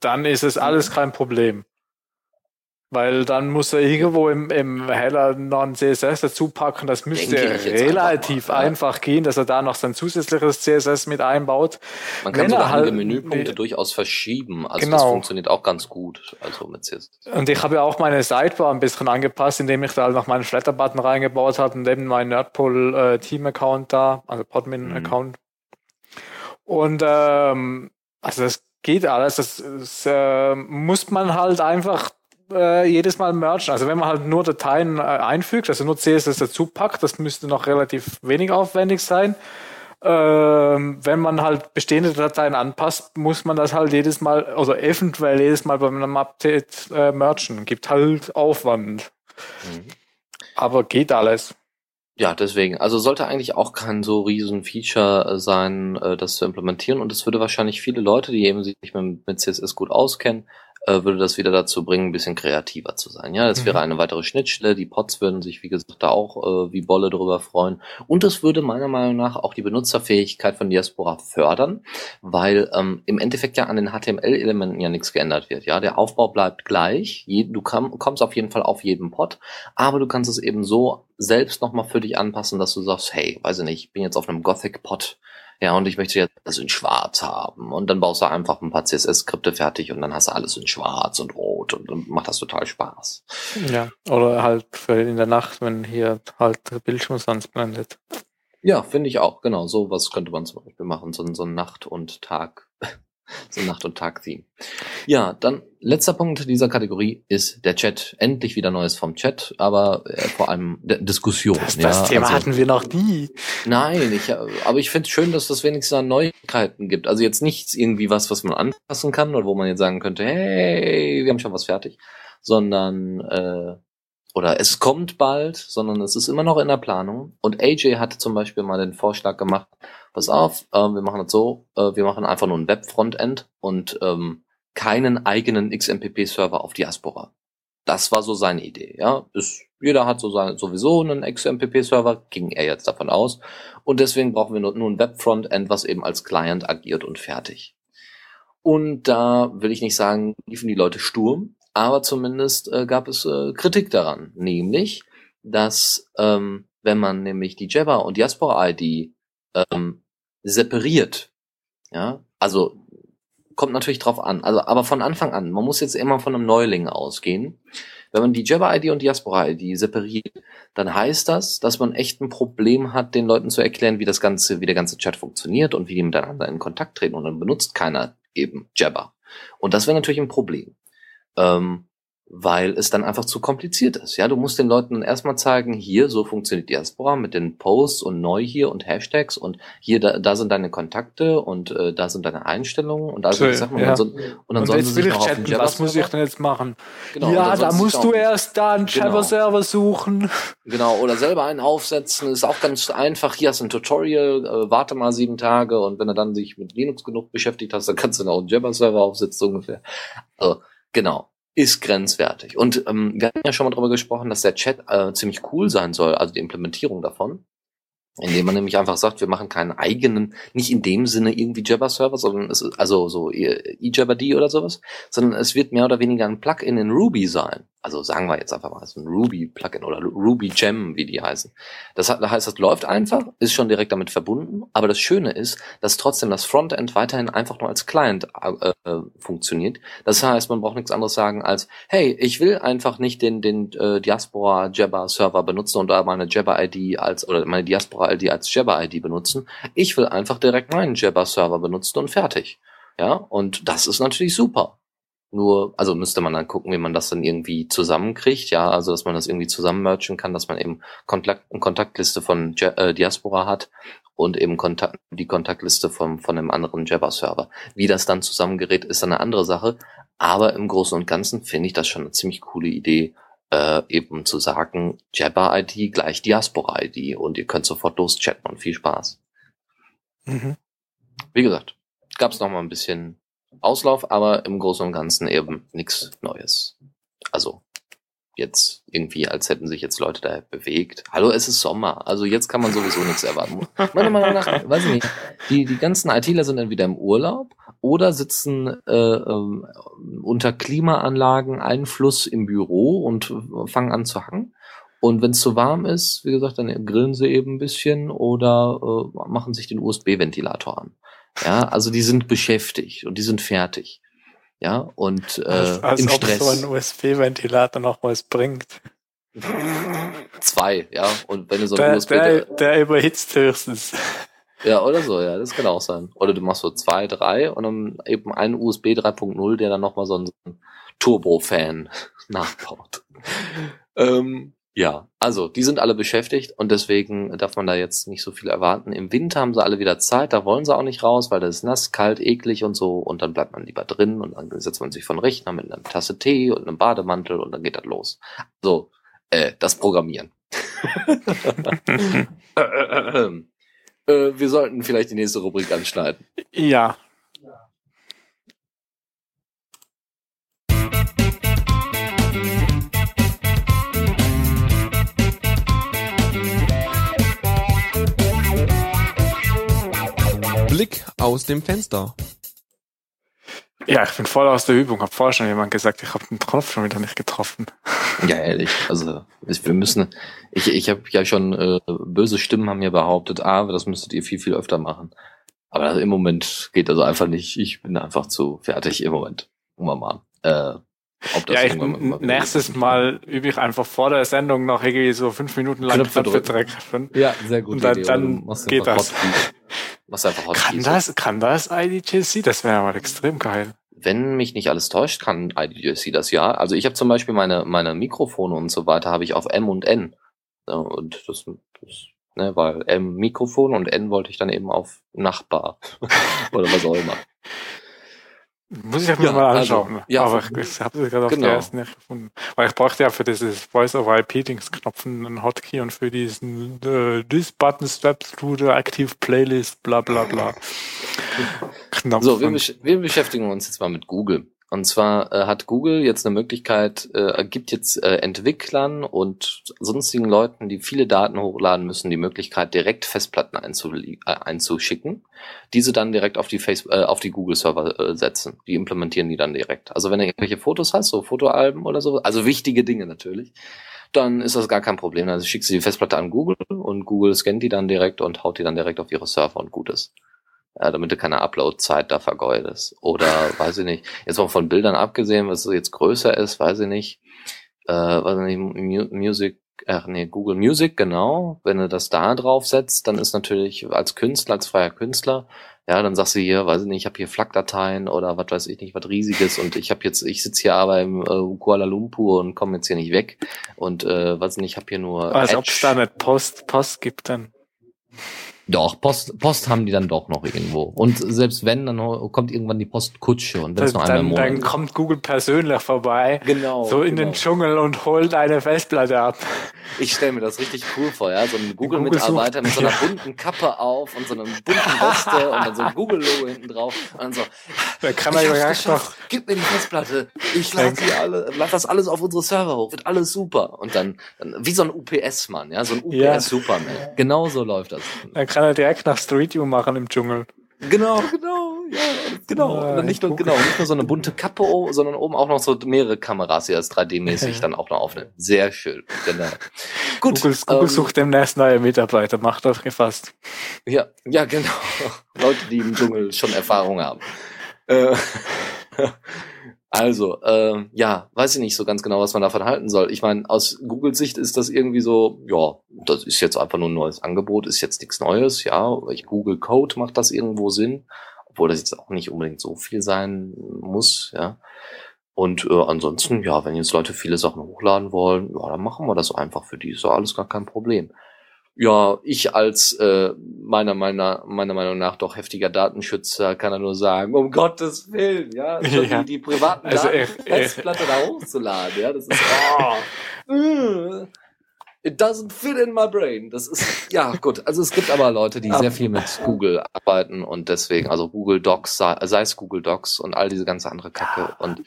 dann ist es alles kein Problem. Weil dann muss er irgendwo im, im Header noch ein CSS dazu packen. Das müsste relativ einfach einfach gehen, dass er da noch sein zusätzliches CSS mit einbaut. Man kann Wenn sogar halt- Menüpunkte durchaus verschieben, also Genau. das funktioniert auch ganz gut, also mit CSS. Und ich habe ja auch meine Sidebar ein bisschen angepasst, indem ich da halt noch meinen Flatter-Button reingebaut habe und eben meinen Nerdpool äh, Team-Account da, also Podmin-Account. Und ähm, also das geht alles. Das, das äh, muss man halt einfach äh, jedes Mal mergen. Also wenn man halt nur Dateien äh, einfügt, also nur CSS dazu packt, das müsste noch relativ wenig aufwendig sein. Ähm, wenn man halt bestehende Dateien anpasst, muss man das halt jedes Mal, also eventuell jedes Mal bei einem Update äh, merchen. Gibt halt Aufwand. Mhm. Aber geht alles. Ja, deswegen. Also sollte eigentlich auch kein so riesen Feature äh, sein, äh, das zu implementieren. Und es würde wahrscheinlich viele Leute, die eben sich mit, mit CSS gut auskennen, äh, würde das wieder dazu bringen, ein bisschen kreativer zu sein. Ja, das Mhm. wäre eine weitere Schnittstelle. Die Pods würden sich, wie gesagt, da auch äh, wie Bolle drüber freuen. Und es würde meiner Meinung nach auch die Benutzerfähigkeit von Diaspora fördern, weil ähm, im Endeffekt ja an den HTML-Elementen ja nichts geändert wird. Ja, der Aufbau bleibt gleich. Je, du kam, kommst auf jeden Fall auf jeden Pod, aber du kannst es eben so selbst nochmal für dich anpassen, dass du sagst, hey, weiß ich nicht, ich bin jetzt auf einem Gothic-Pod, ja, und ich möchte jetzt das in schwarz haben. Und dann baust du einfach ein paar CSS-Skripte fertig und dann hast du alles in schwarz und rot und dann macht das total Spaß. Ja. Oder halt für in der Nacht, wenn hier halt der Bildschirm sonst blendet. Ja, finde ich auch, genau. So was könnte man zum Beispiel machen, so, so ein Nacht- und Tag, so Nacht- und Tag-Theme. Ja, dann letzter Punkt dieser Kategorie ist der Chat. Endlich wieder Neues vom Chat, aber äh, vor allem der Diskussion. Das, ja, das Thema also- hatten wir noch nie. Nein, ich, aber ich finde es schön, dass das wenigstens an Neuigkeiten gibt. Also jetzt nichts irgendwie was, was man anpassen kann oder wo man jetzt sagen könnte, hey, wir haben schon was fertig, sondern äh, oder es kommt bald, sondern es ist immer noch in der Planung. Und AJ hatte zum Beispiel mal den Vorschlag gemacht, pass auf, äh, wir machen das so, äh, wir machen einfach nur ein Web-Frontend und ähm, keinen eigenen XMPP-Server auf Diaspora. Das war so seine Idee, ja. Ist, jeder hat so sein, sowieso einen XMPP-Server, ging er jetzt davon aus. Und deswegen brauchen wir nur, nur ein Web-Frontend, was eben als Client agiert und fertig. Und da will ich nicht sagen, liefen die Leute Sturm, aber zumindest äh, gab es äh, Kritik daran. Nämlich, dass ähm, wenn man nämlich die Jabber und Diaspora-ID ähm, separiert, ja, also kommt natürlich drauf an, also aber von Anfang an, man muss jetzt immer von einem Neuling ausgehen. Wenn man die Jabber-ID und Diaspora-ID separiert, dann heißt das, dass man echt ein Problem hat, den Leuten zu erklären, wie das ganze, wie der ganze Chat funktioniert und wie die miteinander in Kontakt treten und dann benutzt keiner eben Jabber. Und das wäre natürlich ein Problem. Ähm, weil es dann einfach zu kompliziert ist. Ja, du musst den Leuten erstmal zeigen, hier, so funktioniert Diaspora mit den Posts und neu hier und Hashtags und hier, da, da sind deine Kontakte und äh, da sind deine Einstellungen und also, So, ich sag mal, ja. und, so, und dann Und sollen sie sich ich noch auf chatten, was muss ich denn jetzt machen? Genau, ja, dann da sich musst noch du auf erst da einen Genau. Jabber-Server suchen. Genau, oder selber einen aufsetzen, ist auch ganz einfach. Hier hast du ein Tutorial, äh, warte mal sieben Tage und wenn du dann dich mit Linux genug beschäftigt hast, dann kannst du dann auch einen Jabber-Server aufsetzen, so ungefähr. Also, genau, ist grenzwertig. Und ähm, wir hatten ja schon mal darüber gesprochen, dass der Chat äh, ziemlich cool sein soll, also die Implementierung davon. Indem man nämlich einfach sagt, wir machen keinen eigenen, nicht in dem Sinne irgendwie Jabber-Server, sondern es ist also so eJabber.d oder sowas, sondern es wird mehr oder weniger ein Plugin in Ruby sein. Also sagen wir jetzt einfach mal so ein Ruby-Plugin oder Ruby Gem, wie die heißen. Das heißt, das läuft einfach, ist schon direkt damit verbunden, aber das Schöne ist, dass trotzdem das Frontend weiterhin einfach nur als Client äh, äh, funktioniert. Das heißt, man braucht nichts anderes sagen als, hey, ich will einfach nicht den, den äh, Diaspora Jabber Server benutzen und da meine Jabber ID als, oder meine Diaspora ID als Jabber ID benutzen. Ich will einfach direkt meinen Jabber Server benutzen und fertig. Ja, und das ist natürlich super. Nur, also müsste man dann gucken, wie man das dann irgendwie zusammenkriegt, ja, also dass man das irgendwie zusammenmerchen kann, dass man eben Kontakt, eine Kontaktliste von äh, Diaspora hat und eben Kontakt, die Kontaktliste vom, von einem anderen Jabber-Server. Wie das dann zusammengerät, ist dann eine andere Sache, aber im Großen und Ganzen finde ich das schon eine ziemlich coole Idee, äh, eben zu sagen, Jabber-ID gleich Diaspora-ID und ihr könnt sofort loschatten und viel Spaß. Mhm. Wie gesagt, gab es noch mal ein bisschen Auslauf, aber im Großen und Ganzen eben nichts Neues. Also jetzt irgendwie, als hätten sich jetzt Leute da bewegt. Hallo, es ist Sommer, also jetzt kann man sowieso nichts erwarten. Meiner Meinung nach, weiß ich nicht, die, die ganzen ITler sind entweder im Urlaub oder sitzen äh, ähm, unter Klimaanlagen Einfluss im Büro und fangen an zu hacken. Und wenn es zu warm ist, wie gesagt, dann grillen sie eben ein bisschen oder äh, machen sich den USB-Ventilator an. Ja, also die sind beschäftigt und die sind fertig. Ja, und äh, als als im ob Stress. so ein USB-Ventilator noch was bringt. Zwei, ja. Und wenn du so ein Der, USB, der, der überhitzt höchstens. ja, oder so, ja, das kann auch sein. Oder du machst so zwei, drei und dann eben einen USB 3.0, der dann nochmal so einen, so einen Turbo-Fan nachbaut. ähm, ja, also die sind alle beschäftigt und deswegen darf man da jetzt nicht so viel erwarten. Im Winter haben sie alle wieder Zeit, da wollen sie auch nicht raus, weil das ist nass, kalt, eklig und so und dann bleibt man lieber drin und dann setzt man sich von Rechner mit einer Tasse Tee und einem Bademantel und dann geht das los. So, äh, das Programmieren. äh, äh, äh, wir sollten vielleicht die nächste Rubrik anschneiden. Ja. Blick aus dem Fenster. Ja, ich bin voll aus der Übung. Hab vorher schon jemand gesagt, ich habe den Knopf schon wieder nicht getroffen. Ja, ehrlich. Also ich- wir müssen. Ich, ich habe ja schon äh, böse Stimmen haben mir behauptet, ah, das müsstet ihr viel viel öfter machen. Aber im Moment geht das einfach nicht. Ich bin einfach zu fertig im Moment. Gucken wir mal. Äh, ob das Ja, ich, mal- nächstes Mal übe ich einfach vor der Sendung noch irgendwie so fünf Minuten lang Knöpfe drücken. Ja, sehr gut. Und dann- dann geht das. Machst einfach Kann Hotkeys. das, kann das IDJC? Das wäre mal extrem geil. Wenn mich nicht alles täuscht, kann IDJC das ja. Also ich habe zum Beispiel meine, meine Mikrofone und so weiter habe ich auf M und N. Und das, das ne, weil M Mikrofon und N wollte ich dann eben auf Nachbar. Oder was auch immer. Muss ich mir Ja, mal also, anschauen. ja, Aber ich, habe es gerade auf genau. der ersten nicht gefunden. Weil ich brauchte ja für dieses Voice-over-IP-Dings-Knopf einen Hotkey und für diesen äh, This Button Steps to the Active Playlist, bla bla bla. Knopf. So, wir, wir beschäftigen uns jetzt mal mit Google. Und zwar äh, hat Google jetzt eine Möglichkeit, äh, gibt jetzt äh, Entwicklern und sonstigen Leuten, die viele Daten hochladen müssen, die Möglichkeit, direkt Festplatten äh, einzuschicken, diese dann direkt auf die Face äh, auf die Google Server äh, setzen. Die implementieren die dann direkt. Also wenn du irgendwelche Fotos hast, so Fotoalben oder so, also wichtige Dinge natürlich, dann ist das gar kein Problem. Also schickst du die Festplatte an Google und Google scannt die dann direkt und haut die dann direkt auf ihre Server und gut ist ja, damit du keine Upload-Zeit da vergeudest. Oder, weiß ich nicht, jetzt mal von Bildern abgesehen, was jetzt größer ist, weiß ich nicht, äh, weiß ich nicht, Mu Music, ach nee, Google Music, genau, wenn du das da drauf setzt, dann ist natürlich als Künstler, als freier Künstler, Ja, dann sagst du hier, weiß ich nicht, ich habe hier FLAC-Dateien oder was weiß ich nicht, was riesiges und ich habe jetzt, ich sitze hier aber im äh, Kuala Lumpur und komme jetzt hier nicht weg und äh, weiß nicht, ich habe hier nur. Als ob es da nicht Post, Post gibt dann. Doch, Post, Post haben die dann doch noch irgendwo. Und selbst wenn, dann kommt irgendwann die Postkutsche und wenn es noch einmal im Dann, Monat dann kommt Google persönlich vorbei, Genau. so in den genau. Dschungel und holt eine Festplatte ab. Ich stelle mir das richtig cool vor, ja. So ein Google Google-Mitarbeiter sucht- mit so einer ja. bunten Kappe auf und so einer bunten Weste und dann so ein Google-Logo hinten drauf. Und dann so, Da kann ich man hab's ja geschafft. Gib mir die Festplatte. Ich lade die alle, lad das alles auf unsere Server hoch. Wird alles super. Und dann, dann wie so ein UPS-Mann, ja, so ein Ja. UPS-Superman. Genau so läuft das. Dann kann er direkt nach Street View machen im Dschungel. Genau, genau, ja, genau. Ja, und nicht nur, genau, nicht nur so eine bunte Kappe, oh, sondern oben auch noch so mehrere Kameras, die das 3D-mäßig Ja. dann auch noch aufnehmen. Sehr schön. Genau. Gut. Google, Google ähm, sucht demnächst neue Mitarbeiter, macht das gefasst. Ja, ja, genau. Leute, die im Dschungel schon Erfahrung haben. Äh, also, ähm, ja, weiß ich nicht so ganz genau, was man davon halten soll. Ich meine, aus Googles Sicht ist das irgendwie so, ja, das ist jetzt einfach nur ein neues Angebot, ist jetzt nichts Neues, ja. Ich Google Code macht das irgendwo Sinn, obwohl das jetzt auch nicht unbedingt so viel sein muss, ja. Und äh, ansonsten, ja, wenn jetzt Leute viele Sachen hochladen wollen, ja, dann machen wir das einfach für die. Ist doch alles gar kein Problem. Ja, ich als äh, meiner, meiner, meiner Meinung nach doch heftiger Datenschützer kann er nur sagen, um Gottes Willen, ja, Ja. die, die privaten Also Daten der Festplatte da hochzuladen, ja, das ist, oh, äh, it doesn't fit in my brain. Das ist, ja, gut, also es gibt aber Leute, die sehr viel mit Google arbeiten und deswegen, also Google Docs, sei, sei es Google Docs und all diese ganze andere Kacke und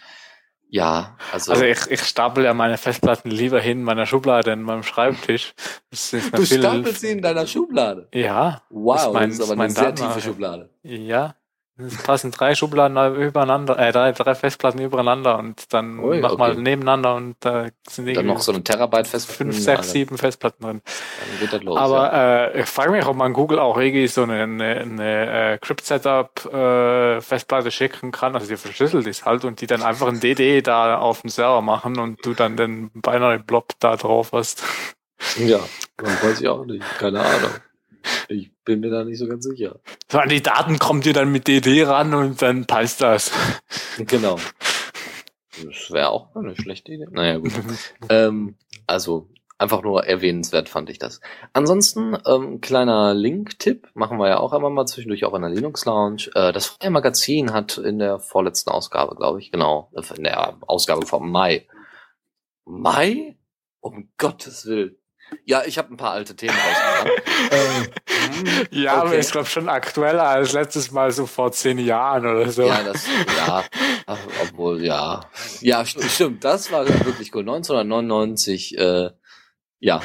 ja, also, Also ich, ich stapel ja meine Festplatten lieber hin in meiner Schublade in meinem Schreibtisch. Das ist mir du stapelst sie in deiner Schublade. Ja, Wow, Das ist mein- das ist aber ist mein eine sehr tiefe Schublade. ja. Es passen drei Schubladen übereinander, äh, drei, drei Festplatten übereinander und dann Ui, mach mal okay. nebeneinander und da sind Dann noch so eine Terabyte fest. fünf, sechs, sieben Festplatten drin. Dann geht das los. Aber ja. äh, ich frage mich, ob man Google auch irgendwie so eine, eine, eine äh, Crypt-Setup äh, Festplatte schicken kann, also die verschlüsselt ist halt und die dann einfach ein DD da auf dem Server machen und du dann den Binary Blob da drauf hast. ja, das weiß ich auch nicht. Keine Ahnung. Ich bin mir da nicht so ganz sicher. So an die Daten kommt ihr dann mit DD ran und dann passt das. Genau. Das wäre auch eine schlechte Idee. Naja, gut. ähm, also, einfach nur erwähnenswert fand ich das. Ansonsten, ähm, kleiner Link-Tipp, machen wir ja auch einmal mal zwischendurch auch in der Linux Lounge. Äh, das Freie Magazin hat in der vorletzten Ausgabe, glaube ich, genau, in der Ausgabe vom Mai. Mai? Um Gottes Willen. Ja, ich habe ein paar alte Themen rausgebracht. ähm, Ja, aber Okay. ich glaube schon aktueller als letztes Mal so vor zehn Jahren oder so. Ja, das, ja, ach, obwohl, ja. Ja, st stimmt, das war wirklich cool. 1999, äh, ja,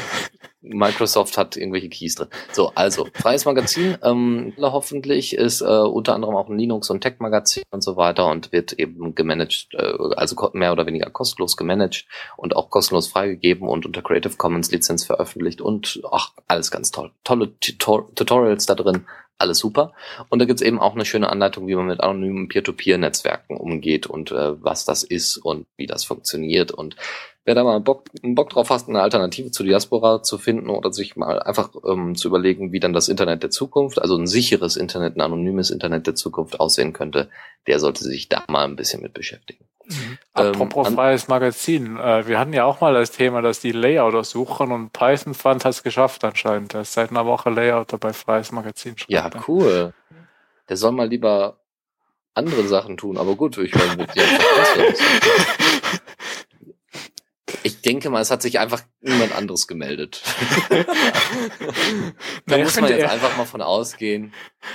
Microsoft hat irgendwelche Keys drin. So, also, freies Magazin, ähm, hoffentlich ist äh, unter anderem auch ein Linux- und Tech-Magazin und so weiter und wird eben gemanagt, äh, also mehr oder weniger kostenlos gemanagt und auch kostenlos freigegeben und unter Creative Commons Lizenz veröffentlicht und ach, alles ganz toll. Tolle Tutor Tutorials da drin, alles super. Und da gibt's eben auch eine schöne Anleitung, wie man mit anonymen Peer-to-Peer-Netzwerken umgeht und äh, was das ist und wie das funktioniert. Und wer da mal Bock, Bock drauf hat, eine Alternative zu Diaspora zu finden oder sich mal einfach ähm, zu überlegen, wie dann das Internet der Zukunft, also ein sicheres Internet, ein anonymes Internet der Zukunft aussehen könnte, der sollte sich da mal ein bisschen mit beschäftigen. Apropos Ähm, an- freies Magazin. Äh, wir hatten ja auch mal das Thema, dass die Layouter suchen und Python Fund hat es geschafft anscheinend. Er ist seit einer Woche Layouter bei freies Magazin. schreibt Ja, cool. Der soll mal lieber andere Sachen tun, aber gut, ich meine, mit Ich denke mal, es hat sich einfach niemand anderes gemeldet. da Nee, muss man jetzt einfach mal von ausgehen.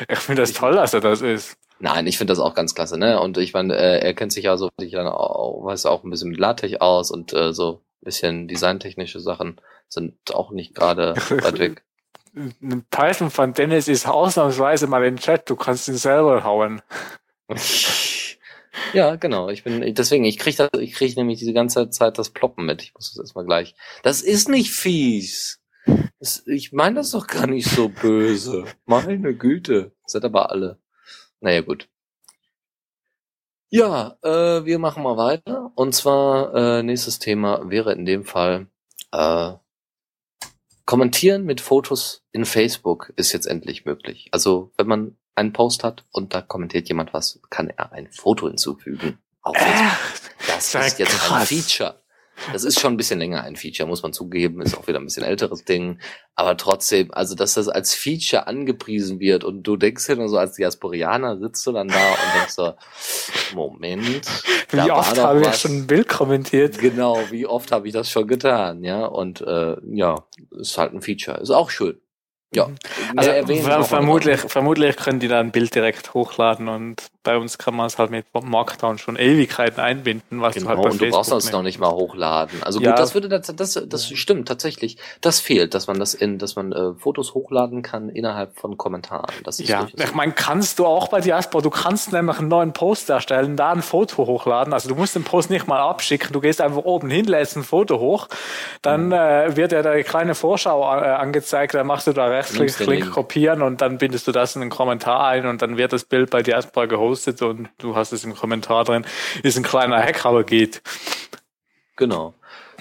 Ich finde das toll, dass er das ist. Nein, ich finde das auch ganz klasse, ne? Und ich meine, äh, er kennt sich ja so, sich dann auch, weiß auch ein bisschen mit LaTeX aus und äh, so ein bisschen designtechnische Sachen sind auch nicht gerade weit weg. Ein Python Fund Dennis ist ausnahmsweise mal in Chat. Du kannst ihn selber hauen. Ja, genau. Ich bin deswegen, ich krieg das, ich krieg nämlich diese ganze Zeit das Ploppen mit. Ich muss das erstmal gleich. Das ist nicht fies. Das, ich meine das doch gar nicht so böse. Meine Güte. Seid aber alle. Naja, gut. Ja, äh, wir machen mal weiter. Und zwar, äh, nächstes Thema wäre in dem Fall, äh, kommentieren mit Fotos in Facebook ist jetzt endlich möglich. Also, wenn man einen Post hat und da kommentiert jemand was, kann er ein Foto hinzufügen. Auf Äh, Facebook. Das ja ist jetzt ein krass. Feature. Das ist schon ein bisschen länger ein Feature, muss man zugeben, ist auch wieder ein bisschen älteres Ding. Aber trotzdem, also dass das als Feature angepriesen wird und du denkst ja nur so als Diasporianer sitzt du dann da und denkst so, Moment. da Wie war oft habe ich schon ein Bild kommentiert? Genau, wie oft habe ich das schon getan, ja? Und äh, ja, ist halt ein Feature. Ist auch schön. Ja. Also braucht man vermutlich, vermutlich können die da ein Bild direkt hochladen und bei uns kann man es halt mit Markdown schon Ewigkeiten einbinden, was du Genau, halt bei und du brauchst Facebook das noch nicht mal hochladen. Also Ja. gut, das würde das, das, das stimmt tatsächlich. Das fehlt, dass man das in, dass man äh, Fotos hochladen kann innerhalb von Kommentaren. Das ist Ja, ich meine, kannst du auch bei Diaspora, du kannst nämlich einen neuen Post erstellen, da ein Foto hochladen. Also du musst den Post nicht mal abschicken, du gehst einfach oben hin, lädst ein Foto hoch, dann Mhm. äh, wird ja da eine kleine Vorschau äh, angezeigt, dann machst du da Rechtsklick, Link. kopieren und dann bindest du das in den Kommentar ein und dann wird das Bild bei Diaspora gehostet und du hast es im Kommentar drin. Ist ein kleiner Hack, aber geht. Genau.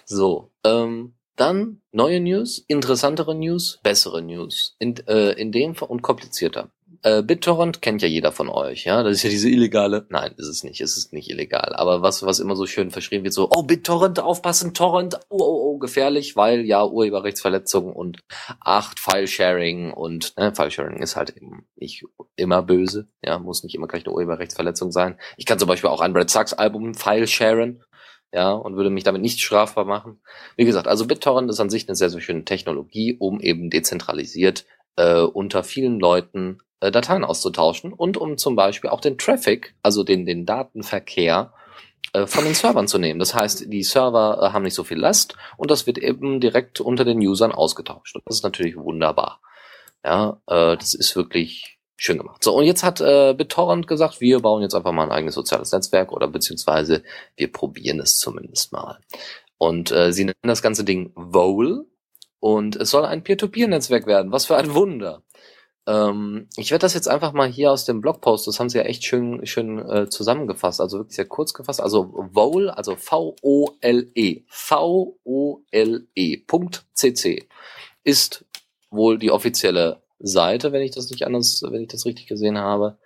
So, ähm, dann neue News, interessantere News, bessere News. In, äh, in dem Fall und komplizierter. Äh, BitTorrent kennt ja jeder von euch, ja. Das ist ja diese illegale. Nein, ist es nicht. Es ist nicht illegal. Aber was, was immer so schön verschrieben wird, so, oh, BitTorrent, aufpassen, Torrent, oh, oh, oh, gefährlich, weil ja Urheberrechtsverletzungen und acht File-Sharing und ne, File-Sharing ist halt eben nicht immer böse, ja, muss nicht immer gleich eine Urheberrechtsverletzung sein. Ich kann zum Beispiel auch ein Red Sox Album File-Sharen, ja, und würde mich damit nicht strafbar machen. Wie gesagt, also BitTorrent ist an sich eine sehr, sehr schöne Technologie, um eben dezentralisiert äh, unter vielen Leuten äh, Dateien auszutauschen und um zum Beispiel auch den Traffic, also den, den Datenverkehr äh, von den Servern zu nehmen. Das heißt, die Server äh, haben nicht so viel Last und das wird eben direkt unter den Usern ausgetauscht. Und das ist natürlich wunderbar. Ja, äh, das ist wirklich schön gemacht. So, und jetzt hat äh, BitTorrent gesagt, wir bauen jetzt einfach mal ein eigenes soziales Netzwerk oder beziehungsweise wir probieren es zumindest mal. Und äh, sie nennen das ganze Ding Vole und es soll ein Peer-to-Peer-Netzwerk werden. Was für ein Wunder. Ähm, ich werde das jetzt einfach mal hier aus dem Blogpost, das haben sie ja echt schön, schön äh, zusammengefasst, also wirklich sehr kurz gefasst. Also Vole, also V-O-L-E, V-O-L-E, Punkt CC ist wohl die offizielle Seite, wenn ich das nicht anders, wenn ich das richtig gesehen habe.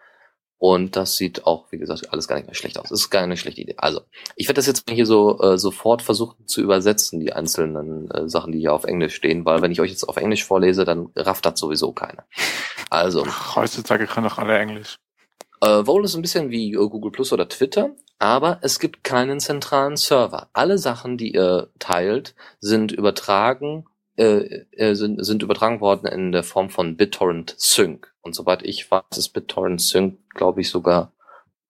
Und das sieht auch, wie gesagt, alles gar nicht mehr schlecht aus. Das ist gar keine schlechte Idee. Also, ich werde das jetzt mal hier so äh, sofort versuchen zu übersetzen, die einzelnen äh, Sachen, die hier auf Englisch stehen, weil wenn ich euch jetzt auf Englisch vorlese, dann rafft das sowieso keiner. Also, Ach, heutzutage können doch alle Englisch. äh, Vole ist ein bisschen wie äh, Google Plus oder Twitter, aber es gibt keinen zentralen Server. Alle Sachen, die ihr teilt, sind übertragen, äh, äh, sind, sind übertragen worden in der Form von BitTorrent Sync. Und soweit ich weiß, ist BitTorrent Sync, glaube ich, sogar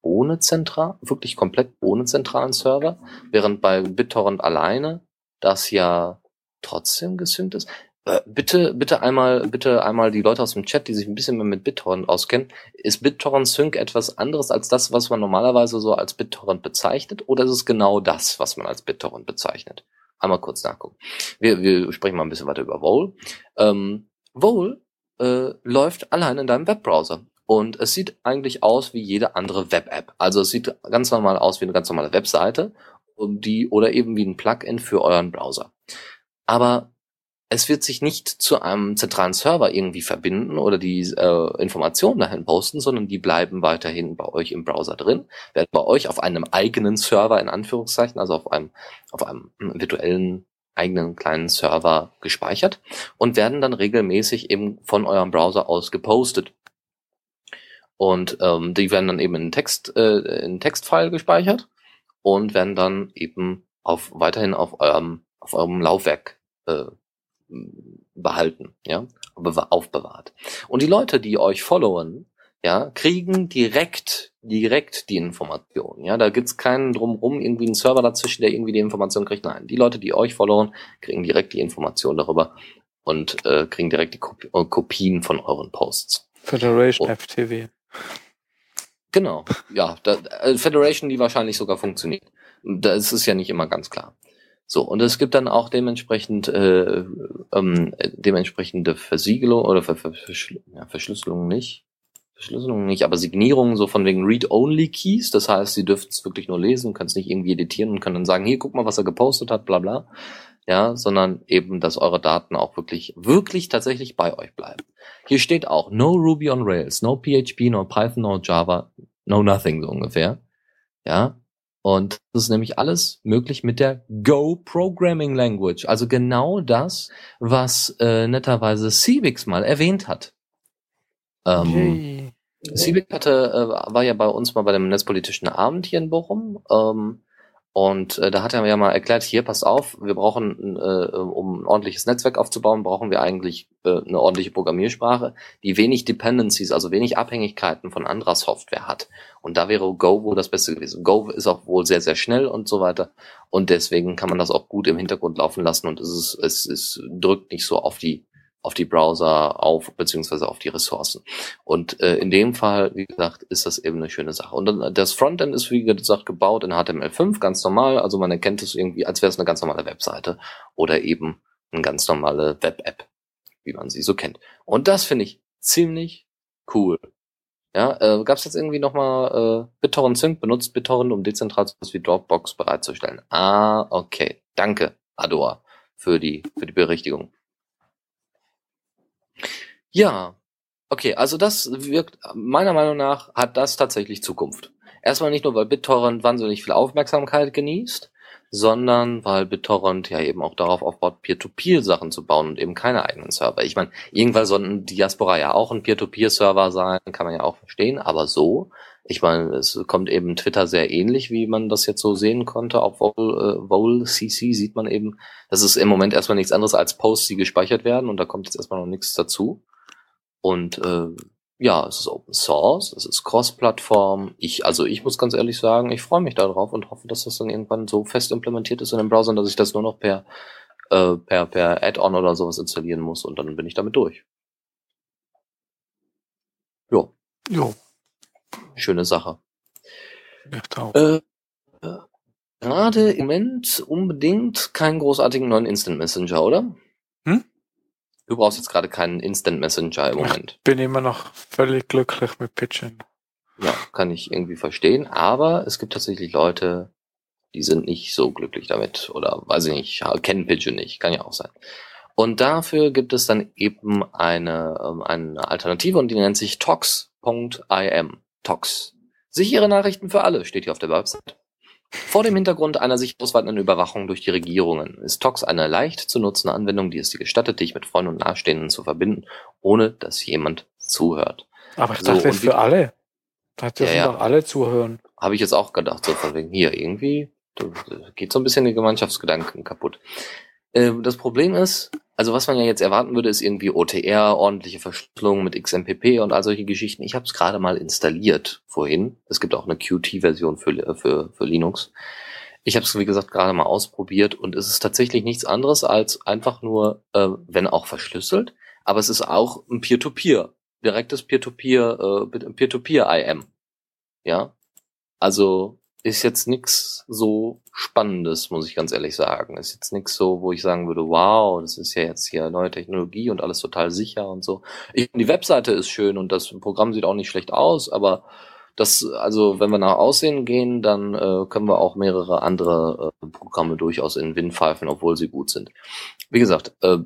ohne zentral, wirklich komplett ohne zentralen Server, während bei BitTorrent alleine das ja trotzdem gesynkt ist. Äh, bitte, bitte einmal, bitte einmal die Leute aus dem Chat, die sich ein bisschen mehr mit BitTorrent auskennen. Ist BitTorrent Sync etwas anderes als das, was man normalerweise so als BitTorrent bezeichnet? Oder ist es genau das, was man als BitTorrent bezeichnet? Einmal kurz nachgucken. Wir, wir sprechen mal ein bisschen weiter über Vole. Ähm, Vole äh, läuft allein in deinem Webbrowser. Und es sieht eigentlich aus wie jede andere Web-App. Also es sieht ganz normal aus wie eine ganz normale Webseite, die oder eben wie ein Plugin für euren Browser. Aber es wird sich nicht zu einem zentralen Server irgendwie verbinden oder die äh, Informationen dahin posten, sondern die bleiben weiterhin bei euch im Browser drin, werden bei euch auf einem eigenen Server in Anführungszeichen, also auf einem auf einem virtuellen eigenen kleinen Server gespeichert und werden dann regelmäßig eben von eurem Browser aus gepostet. Und ähm, die werden dann eben in Text äh, in Textfile gespeichert und werden dann eben auf weiterhin auf eurem auf eurem Laufwerk äh, behalten, ja, bewa- aufbewahrt. Und die Leute, die euch followen, ja, kriegen direkt, direkt die Information, ja, da gibt's keinen drumrum, irgendwie einen Server dazwischen, der irgendwie die Information kriegt, nein, die Leute, die euch followen, kriegen direkt die Information darüber und äh, kriegen direkt die Kopi äh, Kopien von euren Posts. Federation Oh. FTW. Genau, ja, da, äh, Federation, die wahrscheinlich sogar funktioniert. Da ist ja nicht immer ganz klar. So, und es gibt dann auch dementsprechend äh, ähm, äh, dementsprechende Versiegelung oder Ver Ver Verschl ja, Verschlüsselung nicht. Verschlüsselung nicht, aber Signierungen so von wegen Read-Only-Keys. Das heißt, sie dürfen es wirklich nur lesen, können es nicht irgendwie editieren und können dann sagen, hier, guck mal, was er gepostet hat, bla bla. ja, sondern eben, dass eure Daten auch wirklich, wirklich tatsächlich bei euch bleiben. Hier steht auch, no Ruby on Rails, no PHP, no Python, no Java, no nothing, so ungefähr. Ja. Und das ist nämlich alles möglich mit der Go Programming Language. Also genau das, was äh, netterweise Civix mal erwähnt hat. Ähm, Yay. Civic hatte, äh, war ja bei uns mal bei dem netzpolitischen Abend hier in Bochum. Ähm, und äh, da hat er mir ja mal erklärt, hier, passt auf, wir brauchen, äh, um ein ordentliches Netzwerk aufzubauen, brauchen wir eigentlich äh, eine ordentliche Programmiersprache, die wenig Dependencies, also wenig Abhängigkeiten von anderer Software hat. Und da wäre Go wohl das Beste gewesen. Go ist auch wohl sehr, sehr schnell und so weiter. Und deswegen kann man das auch gut im Hintergrund laufen lassen und es ist, es, es drückt nicht so auf die auf die Browser auf, beziehungsweise auf die Ressourcen. Und äh, in dem Fall, wie gesagt, ist das eben eine schöne Sache. Und dann, das Frontend ist, wie gesagt, gebaut in HTML5, ganz normal. Also man erkennt es irgendwie, als wäre es eine ganz normale Webseite oder eben eine ganz normale Web-App, wie man sie so kennt. Und das finde ich ziemlich cool. Ja, äh, gab es jetzt irgendwie nochmal äh, BitTorrent Sync benutzt BitTorrent, um dezentral sowas wie Dropbox bereitzustellen. Ah, okay. Danke, Ador, für die, für die Berichtigung. Ja, okay, also das wirkt, meiner Meinung nach hat das tatsächlich Zukunft. Erstmal nicht nur, weil BitTorrent wahnsinnig viel Aufmerksamkeit genießt, sondern weil BitTorrent ja eben auch darauf aufbaut, Peer-to-Peer-Sachen zu bauen und eben keine eigenen Server. Ich meine, irgendwann sollten Diaspora ja auch ein Peer-to-Peer-Server sein, kann man ja auch verstehen, aber so, ich meine, es kommt eben Twitter sehr ähnlich, wie man das jetzt so sehen konnte. Auf Vol, äh, Vol CC sieht man eben, das ist im Moment erstmal nichts anderes als Posts, die gespeichert werden und da kommt jetzt erstmal noch nichts dazu. Und äh, ja, es ist Open Source, es ist Cross-Plattform. Ich, also ich muss ganz ehrlich sagen, ich freue mich darauf und hoffe, dass das dann irgendwann so fest implementiert ist in den Browsern, dass ich das nur noch per äh, per per Add-on oder sowas installieren muss und dann bin ich damit durch. Ja, Jo, schöne Sache. auch. Äh, äh, gerade im Moment unbedingt keinen großartigen neuen Instant Messenger, oder? Du brauchst jetzt gerade keinen Instant Messenger im Moment. Bin immer noch völlig glücklich mit Pitchen. Ja, kann ich irgendwie verstehen. Aber es gibt tatsächlich Leute, die sind nicht so glücklich damit. Oder weiß ich nicht, kennen Pigeon nicht. Kann ja auch sein. Und dafür gibt es dann eben eine, ähm, eine Alternative und die nennt sich tox.im. Tox. Sichere Nachrichten für alle steht hier auf der Website. Vor dem Hintergrund einer sich ausweitenden Überwachung durch die Regierungen ist Tox eine leicht zu nutzende Anwendung, die es dir gestattet, dich mit Freunden und Nahestehenden zu verbinden, ohne dass jemand zuhört. Aber ich So, dachte, wie- für alle. Da dürfen Ja, ja. doch alle zuhören. Habe ich jetzt auch gedacht, so von wegen hier irgendwie geht so ein bisschen der Gemeinschaftsgedanken kaputt. Äh, Das Problem ist, also was man ja jetzt erwarten würde, ist irgendwie OTR, ordentliche Verschlüsselung mit XMPP und all solche Geschichten. Ich habe es gerade mal installiert vorhin. Es gibt auch eine Qt-Version für, äh, für, für Linux. Ich habe es, wie gesagt, gerade mal ausprobiert und es ist tatsächlich nichts anderes als einfach nur, äh, wenn auch verschlüsselt, aber es ist auch ein Peer-to-Peer, direktes Peer-to-Peer, äh, Peer-to-Peer-IM. Ja, also ist jetzt nix so Spannendes, muss ich ganz ehrlich sagen. Ist jetzt nix so, wo ich sagen würde, wow, das ist ja jetzt hier neue Technologie und alles total sicher und so. Ich, die Webseite ist schön und das Programm sieht auch nicht schlecht aus, aber das, also wenn wir nach Aussehen gehen, dann äh, können wir auch mehrere andere äh, Programme durchaus in Wind pfeifen, obwohl sie gut sind. Wie gesagt, äh,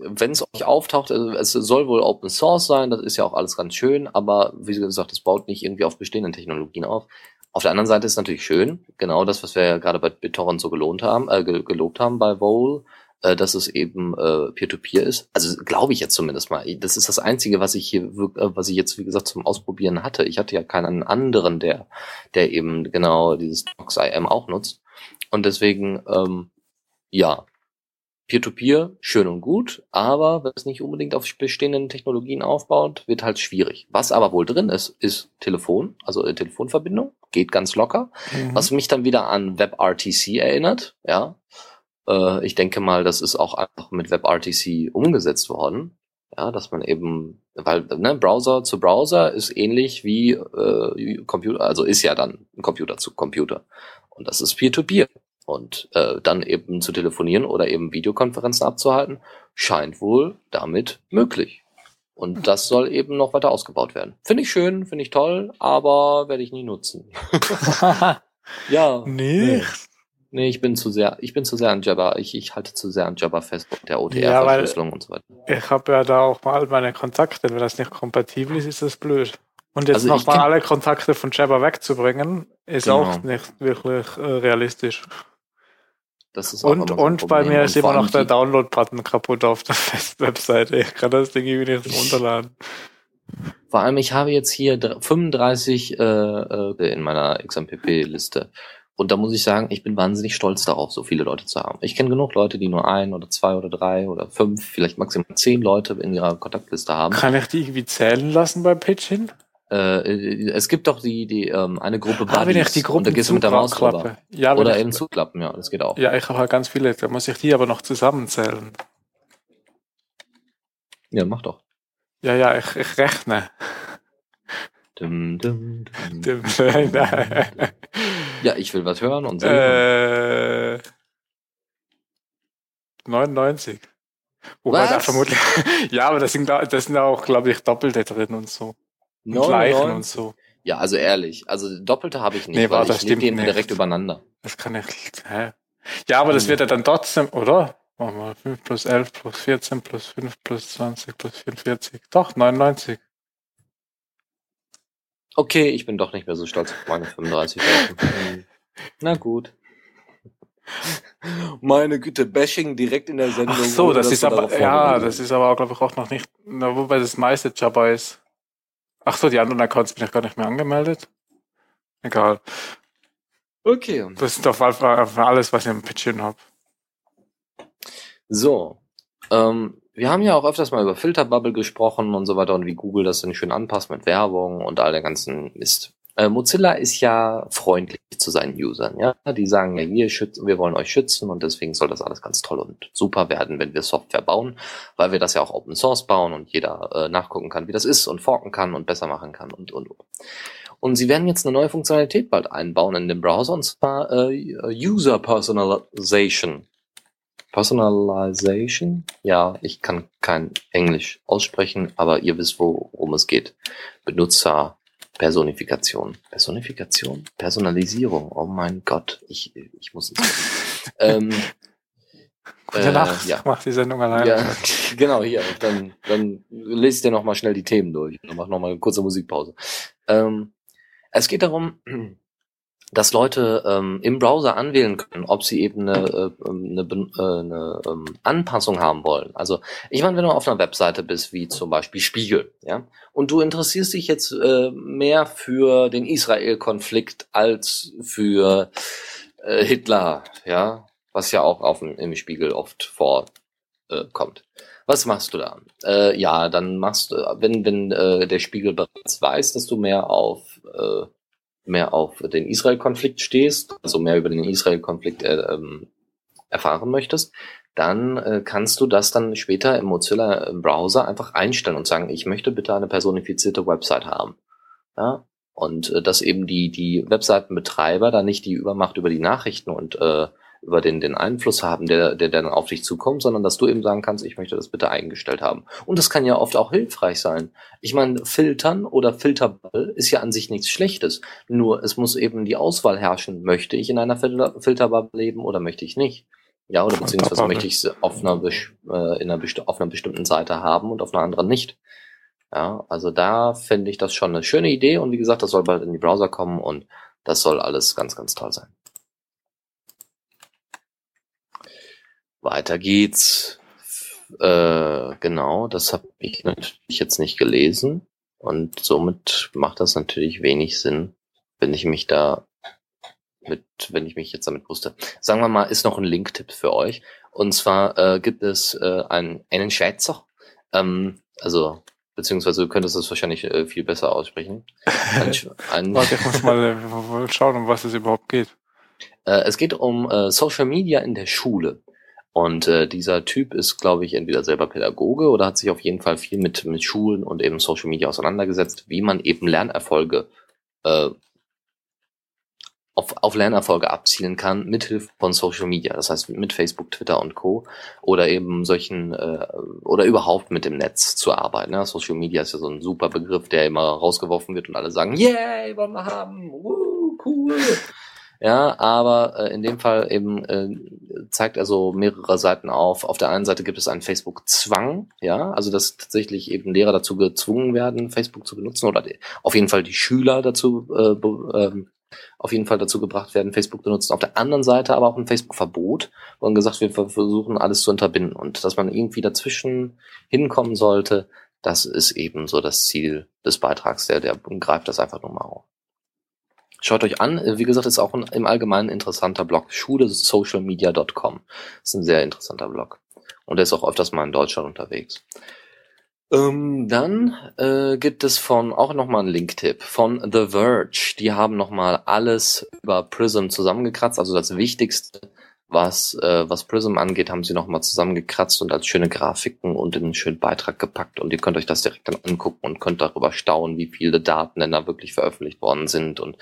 wenn es euch auftaucht, also es soll wohl Open Source sein, das ist ja auch alles ganz schön, aber wie gesagt, es baut nicht irgendwie auf bestehenden Technologien auf. Auf der anderen Seite ist natürlich schön, genau das, was wir ja gerade bei BitTorrent so gelohnt haben, äh, ge- gelobt haben bei Vole, äh, dass es eben äh, Peer-to-Peer ist. Also glaube ich jetzt zumindest mal. Das ist das Einzige, was ich hier, äh, was ich jetzt, wie gesagt, zum Ausprobieren hatte. Ich hatte ja keinen anderen, der, der eben genau dieses Docs-IM auch nutzt. Und deswegen, ähm, ja, Peer-to-Peer, schön und gut, aber wenn es nicht unbedingt auf bestehenden Technologien aufbaut, wird halt schwierig. Was aber wohl drin ist, ist Telefon, also äh, Telefonverbindung, geht ganz locker. Mhm. Was mich dann wieder an WebRTC erinnert, ja. Äh, ich denke mal, das ist auch einfach mit WebRTC umgesetzt worden. Ja, dass man eben, weil ne, Browser zu Browser ist ähnlich wie äh, Computer, also ist ja dann Computer zu Computer. Und das ist Peer-to-Peer. Und äh, dann eben zu telefonieren oder eben Videokonferenzen abzuhalten, scheint wohl damit möglich. Und das soll eben noch weiter ausgebaut werden. Finde ich schön, finde ich toll, aber werde ich nie nutzen. Ja. Nicht? Nee, ich bin zu sehr, ich bin zu sehr an Jabba, ich, ich halte zu sehr an Jabba fest und der Ja, OTR-Verschlüsselung und so weiter. Ich habe ja da auch mal meine Kontakte. Wenn das nicht kompatibel ist, ist das blöd. Und jetzt Also nochmal alle Kontakte von Jabba wegzubringen, ist Genau. auch nicht wirklich äh, realistisch. Das ist Und, und bei mir ist immer noch der Download-Button kaputt auf der Webseite. Ich kann das Ding irgendwie nicht runterladen. Vor allem, ich habe jetzt hier dr- 35 äh, äh, in meiner XMPP-Liste. Und da muss ich sagen, ich bin wahnsinnig stolz darauf, so viele Leute zu haben. Ich kenne genug Leute, die nur ein oder zwei oder drei oder fünf, vielleicht maximal zehn Leute in ihrer Kontaktliste haben. Kann ich die irgendwie zählen lassen bei Pitchin? Äh, es gibt doch die, die ähm, eine Gruppe ich Buddies. nicht die und Gruppen da gehst du mit der Maus drüber. Ja, wenn Oder ich, eben zuklappen, ja, das geht auch. ja, ich habe halt ganz viele. Da muss ich die aber noch zusammenzählen. Ja, mach doch. Ja, ja, ich, ich rechne. Dum, dum, dum. Nein. Ja, ich will was hören und sehen. Äh, 99. Wobei da vermutlich. ja, aber das sind, da- das sind auch, glaube ich, Doppelte drin und so. Und Gleichen 99? und so. Ja, also ehrlich, also doppelte habe ich nicht, Nee, weil warte, ich stimmt nicht. direkt übereinander. Das kann ich. Hä? Ja, aber das wird ja dann trotzdem, oder? Machen wir 5 plus 11 plus 14 plus 5 plus 20 plus 44. Doch, 99. Okay, ich bin doch nicht mehr so stolz auf meine 35 Leute. Hm. Na gut. Meine Güte, Bashing direkt in der Sendung. Ach so, das ist aber, ja, das ist aber, glaube ich, auch noch nicht, na, wobei das meiste Jabba ist. Ach so, die anderen Accounts bin ich gar nicht mehr angemeldet. Egal. Okay. Das ist auf alles, was ich im Pitchin habe. So. Ähm, wir haben ja auch öfters mal über Filterbubble gesprochen und so weiter und wie Google das dann schön anpasst mit Werbung und all der ganzen Mist. Äh, Mozilla ist ja freundlich zu seinen Usern, ja. Die sagen ja, wir schützen, wir wollen euch schützen und deswegen soll das alles ganz toll und super werden, wenn wir Software bauen, weil wir das ja auch Open Source bauen und jeder äh, nachgucken kann, wie das ist und forken kann und besser machen kann und und und. Und sie werden jetzt eine neue Funktionalität bald einbauen in den Browser und zwar äh, User Personalization. Personalization? Ja, ich kann kein Englisch aussprechen, aber ihr wisst, worum es geht. Benutzerpersonifikation. Personifikation? Personalisierung. Oh mein Gott, ich, ich muss ins ähm, Gute Äh, Nacht. ja. Ich mach die Sendung alleine. ja, genau, hier. Dann, dann lest ihr noch mal schnell die Themen durch. Dann mach noch mal eine kurze Musikpause. Ähm, es geht darum, dass Leute ähm, im Browser anwählen können, ob sie eben eine, äh, eine, äh, eine ähm, Anpassung haben wollen. Also ich meine, wenn du auf einer Webseite bist, wie zum Beispiel Spiegel, ja, und du interessierst dich jetzt äh, mehr für den Israel-Konflikt als für äh, Hitler, ja, was ja auch auf im Spiegel oft vorkommt. Äh, was machst du da? Äh, ja, dann machst du, wenn, wenn äh, der Spiegel bereits weiß, dass du mehr auf äh, mehr auf den Israel-Konflikt stehst, also mehr über den Israel-Konflikt äh, ähm, erfahren möchtest, dann äh, kannst du das dann später im Mozilla Browser einfach einstellen und sagen, ich möchte bitte eine personifizierte Website haben. Ja? Und äh, dass eben die, die Webseitenbetreiber da nicht die Übermacht über die Nachrichten und äh, über den, den Einfluss haben, der, der dann auf dich zukommt, sondern dass du eben sagen kannst, ich möchte das bitte eingestellt haben. Und das kann ja oft auch hilfreich sein. Ich meine, filtern oder Filterbubble ist ja an sich nichts Schlechtes. Nur es muss eben die Auswahl herrschen. Möchte ich in einer Filter Filterbubble leben oder möchte ich nicht? Ja, oder beziehungsweise möchte ich es auf einer, äh, in einer, auf einer bestimmten Seite haben und auf einer anderen nicht. Ja, also da finde ich das schon eine schöne Idee und wie gesagt, das soll bald in die Browser kommen und das soll alles ganz, ganz toll sein. Weiter geht's. Äh, genau, das habe ich natürlich jetzt nicht gelesen und somit macht das natürlich wenig Sinn, wenn ich mich da mit, wenn ich mich jetzt damit wusste. Sagen wir mal, ist noch ein Link-Tipp für euch. Und zwar äh, gibt es äh, einen, einen Schweizer, ähm, also beziehungsweise du könntest das wahrscheinlich äh, viel besser aussprechen. Ein, ein, Warte, ich muss mal äh, schauen, um was es überhaupt geht. Äh, es geht um äh, Social Media in der Schule. Und äh, dieser Typ ist, glaube ich, entweder selber Pädagoge oder hat sich auf jeden Fall viel mit, mit Schulen und eben Social Media auseinandergesetzt, wie man eben Lernerfolge äh, auf, auf Lernerfolge abzielen kann, mithilfe von Social Media. Das heißt, mit Facebook, Twitter und Co. Oder eben solchen, äh, oder überhaupt mit dem Netz zu arbeiten. Ja, Social Media ist ja so ein super Begriff, der immer rausgeworfen wird und alle sagen, yay, wollen wir haben, Woo, cool. Ja, aber äh, in dem Fall eben äh, zeigt er so mehrere Seiten auf. Auf der einen Seite gibt es einen Facebook-Zwang, ja, also dass tatsächlich eben Lehrer dazu gezwungen werden, Facebook zu benutzen oder die, auf jeden Fall die Schüler dazu äh, äh, auf jeden Fall dazu gebracht werden, Facebook zu benutzen. Auf der anderen Seite aber auch ein Facebook-Verbot, wo man gesagt wird, wir versuchen alles zu unterbinden und dass man irgendwie dazwischen hinkommen sollte, das ist eben so das Ziel des Beitrags, der, der greift das einfach nur mal auf. Schaut euch an, wie gesagt, ist auch ein im Allgemeinen interessanter Blog. schulesocialmedia.com. Ist ein sehr interessanter Blog. Und er ist auch öfters mal in Deutschland unterwegs. Ähm, dann äh, gibt es von auch nochmal einen Link-Tipp von The Verge. Die haben nochmal alles über Prism zusammengekratzt, also das Wichtigste, was, äh, was Prism angeht, haben sie nochmal zusammengekratzt und als schöne Grafiken und in einen schönen Beitrag gepackt. Und ihr könnt euch das direkt dann angucken und könnt darüber staunen, wie viele Daten denn da wirklich veröffentlicht worden sind. Und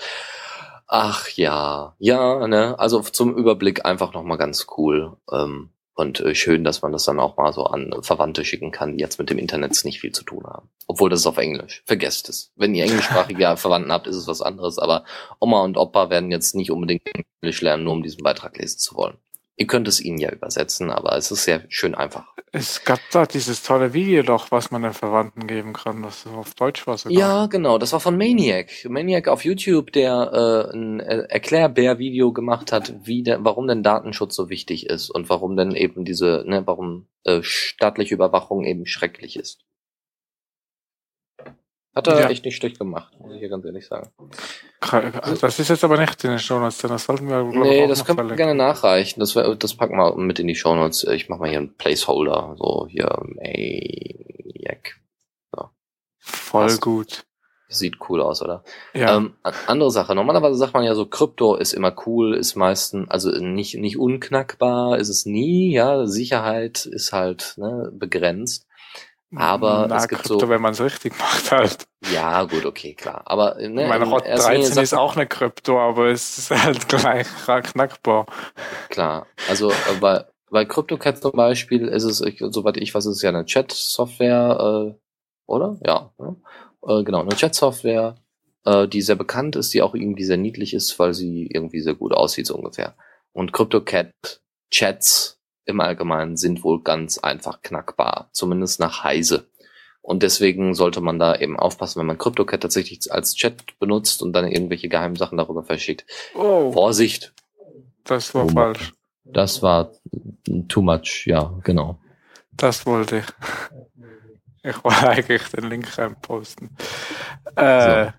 ach ja, ja, ne, also zum Überblick einfach nochmal ganz cool. Ähm, und äh, schön, dass man das dann auch mal so an Verwandte schicken kann, die jetzt mit dem Internet nicht viel zu tun haben. Obwohl das ist auf Englisch. Vergesst es. Wenn ihr englischsprachige Verwandten habt, ist es was anderes. Aber Oma und Opa werden jetzt nicht unbedingt Englisch lernen, nur um diesen Beitrag lesen zu wollen. Ihr könnt es ihnen ja übersetzen, aber es ist sehr schön einfach. Es gab da dieses tolle Video doch, was man den Verwandten geben kann, was auf Deutsch war sogar. Ja, genau, das war von Maniac. Maniac auf YouTube, der äh, ein Erklärbär-Video gemacht hat, wie der, warum denn Datenschutz so wichtig ist und warum denn eben diese, ne, warum äh, staatliche Überwachung eben schrecklich ist. Hat er ja. echt nicht schlecht gemacht, muss ich hier ganz ehrlich sagen. Das ist jetzt aber nicht in den Shownotes, denn das sollten wir Nee, das können wir gerne nachreichen. Das, das packen wir mit in die Shownotes. Ich mach mal hier einen Placeholder. So, hier, Maniac. So. Voll Passt. gut. Sieht cool aus, oder? Ja. Ähm, andere Sache. Normalerweise sagt man ja so, Krypto ist immer cool, ist meistens, also nicht, nicht unknackbar, ist es nie, ja. Sicherheit ist halt ne, begrenzt. Aber Na, es gibt Krypto, so, wenn man es richtig macht halt. Ja, gut, okay, klar. Aber ne, meine Hot 13 ist auch eine Krypto, aber es ist halt gleich knackbar. Klar. Also bei, bei CryptoCat zum Beispiel ist es, ich, soweit ich weiß, ist es ja eine Chat-Software, äh, oder? Ja. Ne? Äh, genau, eine Chat-Software, äh, die sehr bekannt ist, die auch irgendwie sehr niedlich ist, weil sie irgendwie sehr gut aussieht, so ungefähr. Und CryptoCat Chats im Allgemeinen sind wohl ganz einfach knackbar, zumindest nach Heise. Und deswegen sollte man da eben aufpassen, wenn man CryptoCat tatsächlich als Chat benutzt und dann irgendwelche geheimen Sachen darüber verschickt. Oh. Vorsicht! Das war oh, falsch. Das war too much, ja, genau. Das wollte ich. Ich wollte eigentlich den Link reinposten. Äh, so.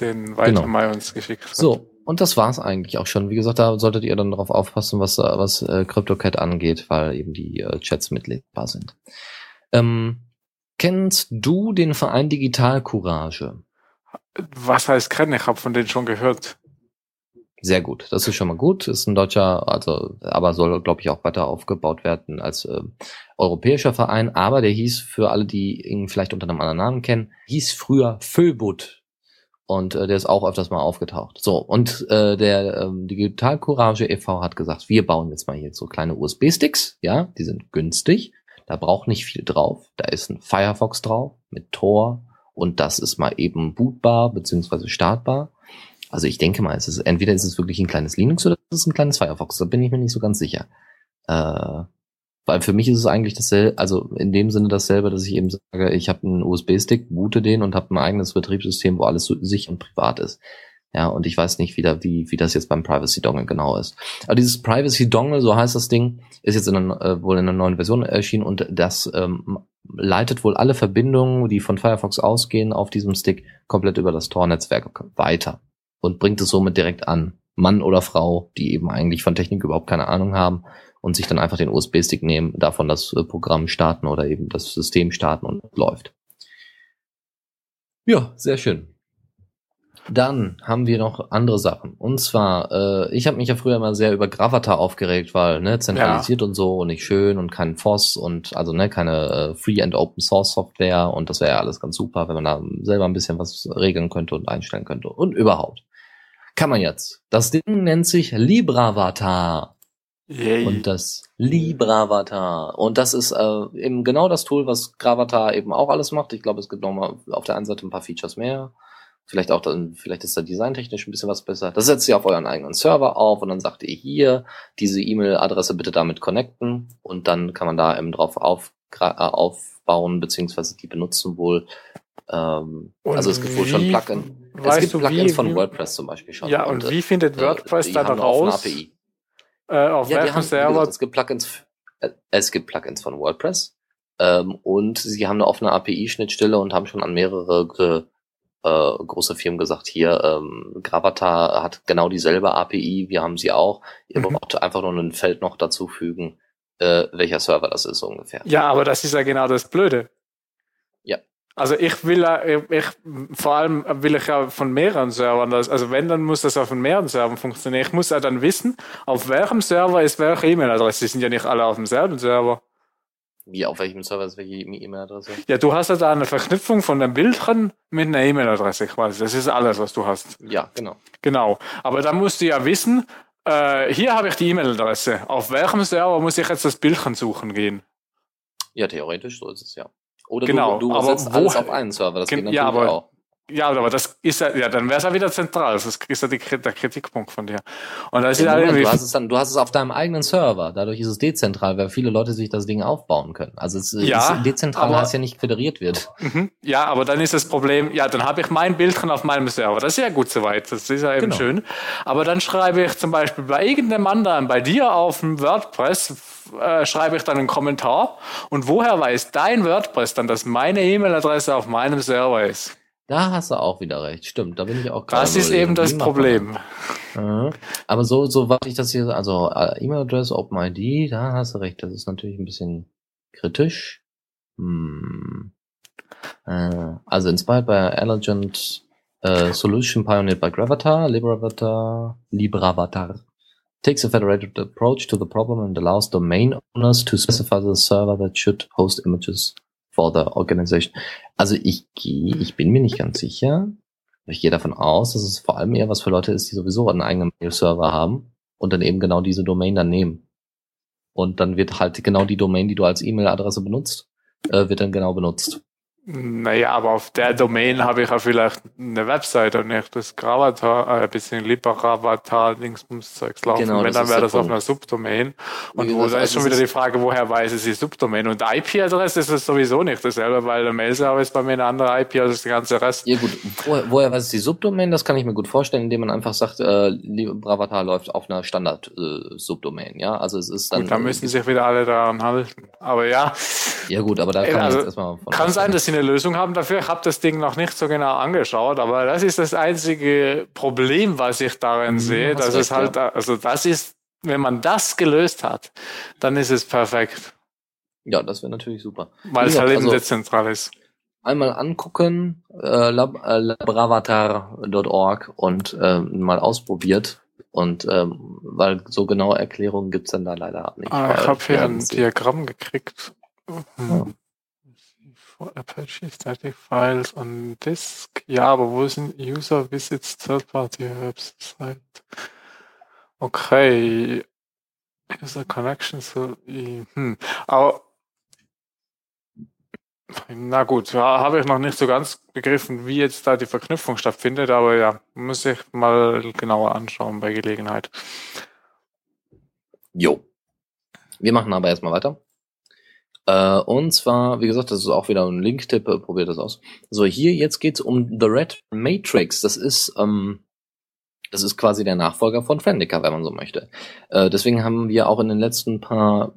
Den weiter genau. uns geschickt hat. So, und das war's eigentlich auch schon. Wie gesagt, da solltet ihr dann darauf aufpassen, was, was äh, CryptoCat angeht, weil eben die äh, Chats mitlesbar sind. Ähm, kennst du den Verein Digital Courage? Was heißt kennen? Ich habe von denen schon gehört. Sehr gut, das ist schon mal gut. Ist ein deutscher, also aber soll, glaube ich, auch weiter aufgebaut werden als äh, europäischer Verein. Aber der hieß für alle, die ihn vielleicht unter einem anderen Namen kennen, hieß früher Föbut und äh, der ist auch öfters mal aufgetaucht. So, und äh, der ähm, Digital Courage e.V. hat gesagt, wir bauen jetzt mal hier so kleine USB-Sticks, ja, die sind günstig, da braucht nicht viel drauf. Da ist ein Firefox drauf mit Tor und das ist mal eben bootbar beziehungsweise startbar. Also ich denke mal, es ist entweder ist es wirklich ein kleines Linux oder es ist ein kleines Firefox. Da bin ich mir nicht so ganz sicher. Äh, weil für mich ist es eigentlich dasselbe, also in dem Sinne dasselbe, dass ich eben sage, ich habe einen USB-Stick, boote den und habe ein eigenes Betriebssystem, wo alles so sicher und privat ist. Ja, und ich weiß nicht, wie, da, wie, wie das jetzt beim Privacy Dongle genau ist. Aber dieses Privacy Dongle, so heißt das Ding, ist jetzt in einer, äh, wohl in einer neuen Version erschienen und das ähm, leitet wohl alle Verbindungen, die von Firefox ausgehen, auf diesem Stick komplett über das Tor-Netzwerk weiter und bringt es somit direkt an. Mann oder Frau, die eben eigentlich von Technik überhaupt keine Ahnung haben und sich dann einfach den USB-Stick nehmen, davon das äh, Programm starten oder eben das System starten und läuft. Ja, sehr schön. Dann haben wir noch andere Sachen. Und zwar, äh, ich habe mich ja früher immer sehr über Gravatar aufgeregt, weil ne, zentralisiert ja. und so und nicht schön und kein FOSS und also ne, keine äh, Free and Open Source Software und das wäre ja alles ganz super, wenn man da selber ein bisschen was regeln könnte und einstellen könnte. Und überhaupt. Kann man jetzt. Das Ding nennt sich LibraVatar. Yay. Und das LibraVatar. Und das ist äh, eben genau das Tool, was Gravatar eben auch alles macht. Ich glaube, es gibt nochmal auf der einen Seite ein paar Features mehr. Vielleicht auch dann, vielleicht ist da designtechnisch ein bisschen was besser. Das setzt ihr auf euren eigenen Server auf und dann sagt ihr hier, diese E-Mail-Adresse bitte damit connecten und dann kann man da eben drauf auf, äh, aufbauen, beziehungsweise die benutzen wohl. Ähm, also es gibt wohl schon Plugin. Es gibt Plugins wie, von WordPress zum Beispiel schon. Ja, und, und wie findet äh, WordPress äh, dann raus? Äh, auf ja, welchem Server? Gesagt, es gibt Plugins, äh, es gibt Plugins von WordPress ähm, und sie haben eine offene API-Schnittstelle und haben schon an mehrere äh, große Firmen gesagt, hier, ähm, Gravatar hat genau dieselbe API, wir haben sie auch. Ihr mhm. braucht einfach nur ein Feld noch dazu fügen, äh, welcher Server das ist so ungefähr. Ja, aber das ist ja genau das Blöde. Ja. Also ich will ich, vor allem will ich ja von mehreren Servern das, also wenn, dann muss das auf mehreren Servern funktionieren. Ich muss ja dann wissen, auf welchem Server ist welche E-Mail-Adresse. Die sind ja nicht alle auf demselben Server. Wie, auf welchem Server ist welche E-Mail-Adresse? Ja, du hast ja da eine Verknüpfung von dem Bildchen mit einer E-Mail-Adresse quasi. Das ist alles, was du hast. Ja, genau. Genau. Aber dann musst du ja wissen, äh, hier habe ich die E-Mail-Adresse. Auf welchem Server muss ich jetzt das Bildchen suchen gehen? Ja, theoretisch so ist es ja. Oder genau, du, du setzt alles auf einen Server, das geht natürlich ja, aber, auch. Ja, aber das ist ja, ja dann wäre es ja wieder zentral. Das ist ja die, der Kritikpunkt von dir. Und das ja, ist Moment, du hast es dann, du hast es auf deinem eigenen Server. Dadurch ist es dezentral, weil viele Leute sich das Ding aufbauen können. Also es ja, ist dezentral, weil es ja nicht föderiert wird. Mhm, ja, aber dann ist das Problem, ja, dann habe ich mein Bildchen auf meinem Server. Das ist ja gut soweit. Das ist ja eben genau. schön. Aber dann schreibe ich zum Beispiel bei irgendeinem anderen, bei dir auf dem WordPress, äh, schreibe ich dann einen Kommentar. Und woher weiß dein WordPress dann, dass meine E-Mail-Adresse auf meinem Server ist? Da hast du auch wieder recht. Stimmt, da bin ich auch gerade. Das ist eben das Problem. Aber so, so was ich das hier, also äh, E-Mail-Adresse, OpenID, da hast du recht. Das ist natürlich ein bisschen kritisch. Hm. Äh, also inspired by Elegant uh, Solution pioneered by Gravatar, Libravatar, Libravatar takes a federated approach to the problem and allows domain owners to specify the server that should host images for the organization. Also ich gehe, ich bin mir nicht ganz sicher. Ich gehe davon aus, dass es vor allem eher was für Leute ist, die sowieso einen eigenen Mail-Server haben und dann eben genau diese Domain dann nehmen. Und dann wird halt genau die Domain, die du als E-Mail-Adresse benutzt, äh, wird dann genau benutzt. Naja, aber auf der Domain habe ich ja vielleicht eine Webseite und nicht das Gravatar, äh, ein bisschen Liberatar, Dingsbums-Zeugs laufen. Genau, Wenn, dann wäre das Punkt. auf einer Subdomain. Und wo, da ist schon wieder die Frage, woher weiß es die Subdomain? Und IP-Adresse ist es sowieso nicht dasselbe, weil der Mail-Server ist bei mir eine andere IP als der ganze Rest. Ja gut, woher, woher weiß es die Subdomain? Das kann ich mir gut vorstellen, indem man einfach sagt, äh, Bravatar läuft auf einer Standard-Subdomain, äh, ja? Also es ist dann... Gut, dann müssen sich wieder alle daran halten. Aber ja. Ja gut, aber da kann also, man jetzt erstmal von Kann sein, dass sie eine Lösung haben dafür. Ich habe das Ding noch nicht so genau angeschaut, aber das ist das einzige Problem, was ich darin mhm, sehe. Dass es halt, ja. also das ist, wenn man das gelöst hat, dann ist es perfekt. Ja, das wäre natürlich super. Weil es halt eben also, dezentral ist. Einmal angucken, äh, lab, äh, labravatar.org und äh, mal ausprobiert. Und ähm, weil so genaue Erklärungen gibt's dann da leider nicht. Ah, ich habe hier ein Diagramm gekriegt. Hm. For Apache Static Files on Disk. Ja, aber wo sind User Visits Third-Party Website? Okay. User Connections. Hm. Aber na gut, ja, habe ich noch nicht so ganz begriffen, wie jetzt da die Verknüpfung stattfindet, aber ja, muss ich mal genauer anschauen bei Gelegenheit. Jo. Wir machen aber erstmal weiter. Äh, und zwar, wie gesagt, das ist auch wieder ein Link-Tipp, äh, probiert das aus. So, hier jetzt geht's um The Red Matrix. Das ist, ähm, das ist quasi der Nachfolger von Friendica, wenn man so möchte. Äh, deswegen haben wir auch in den letzten paar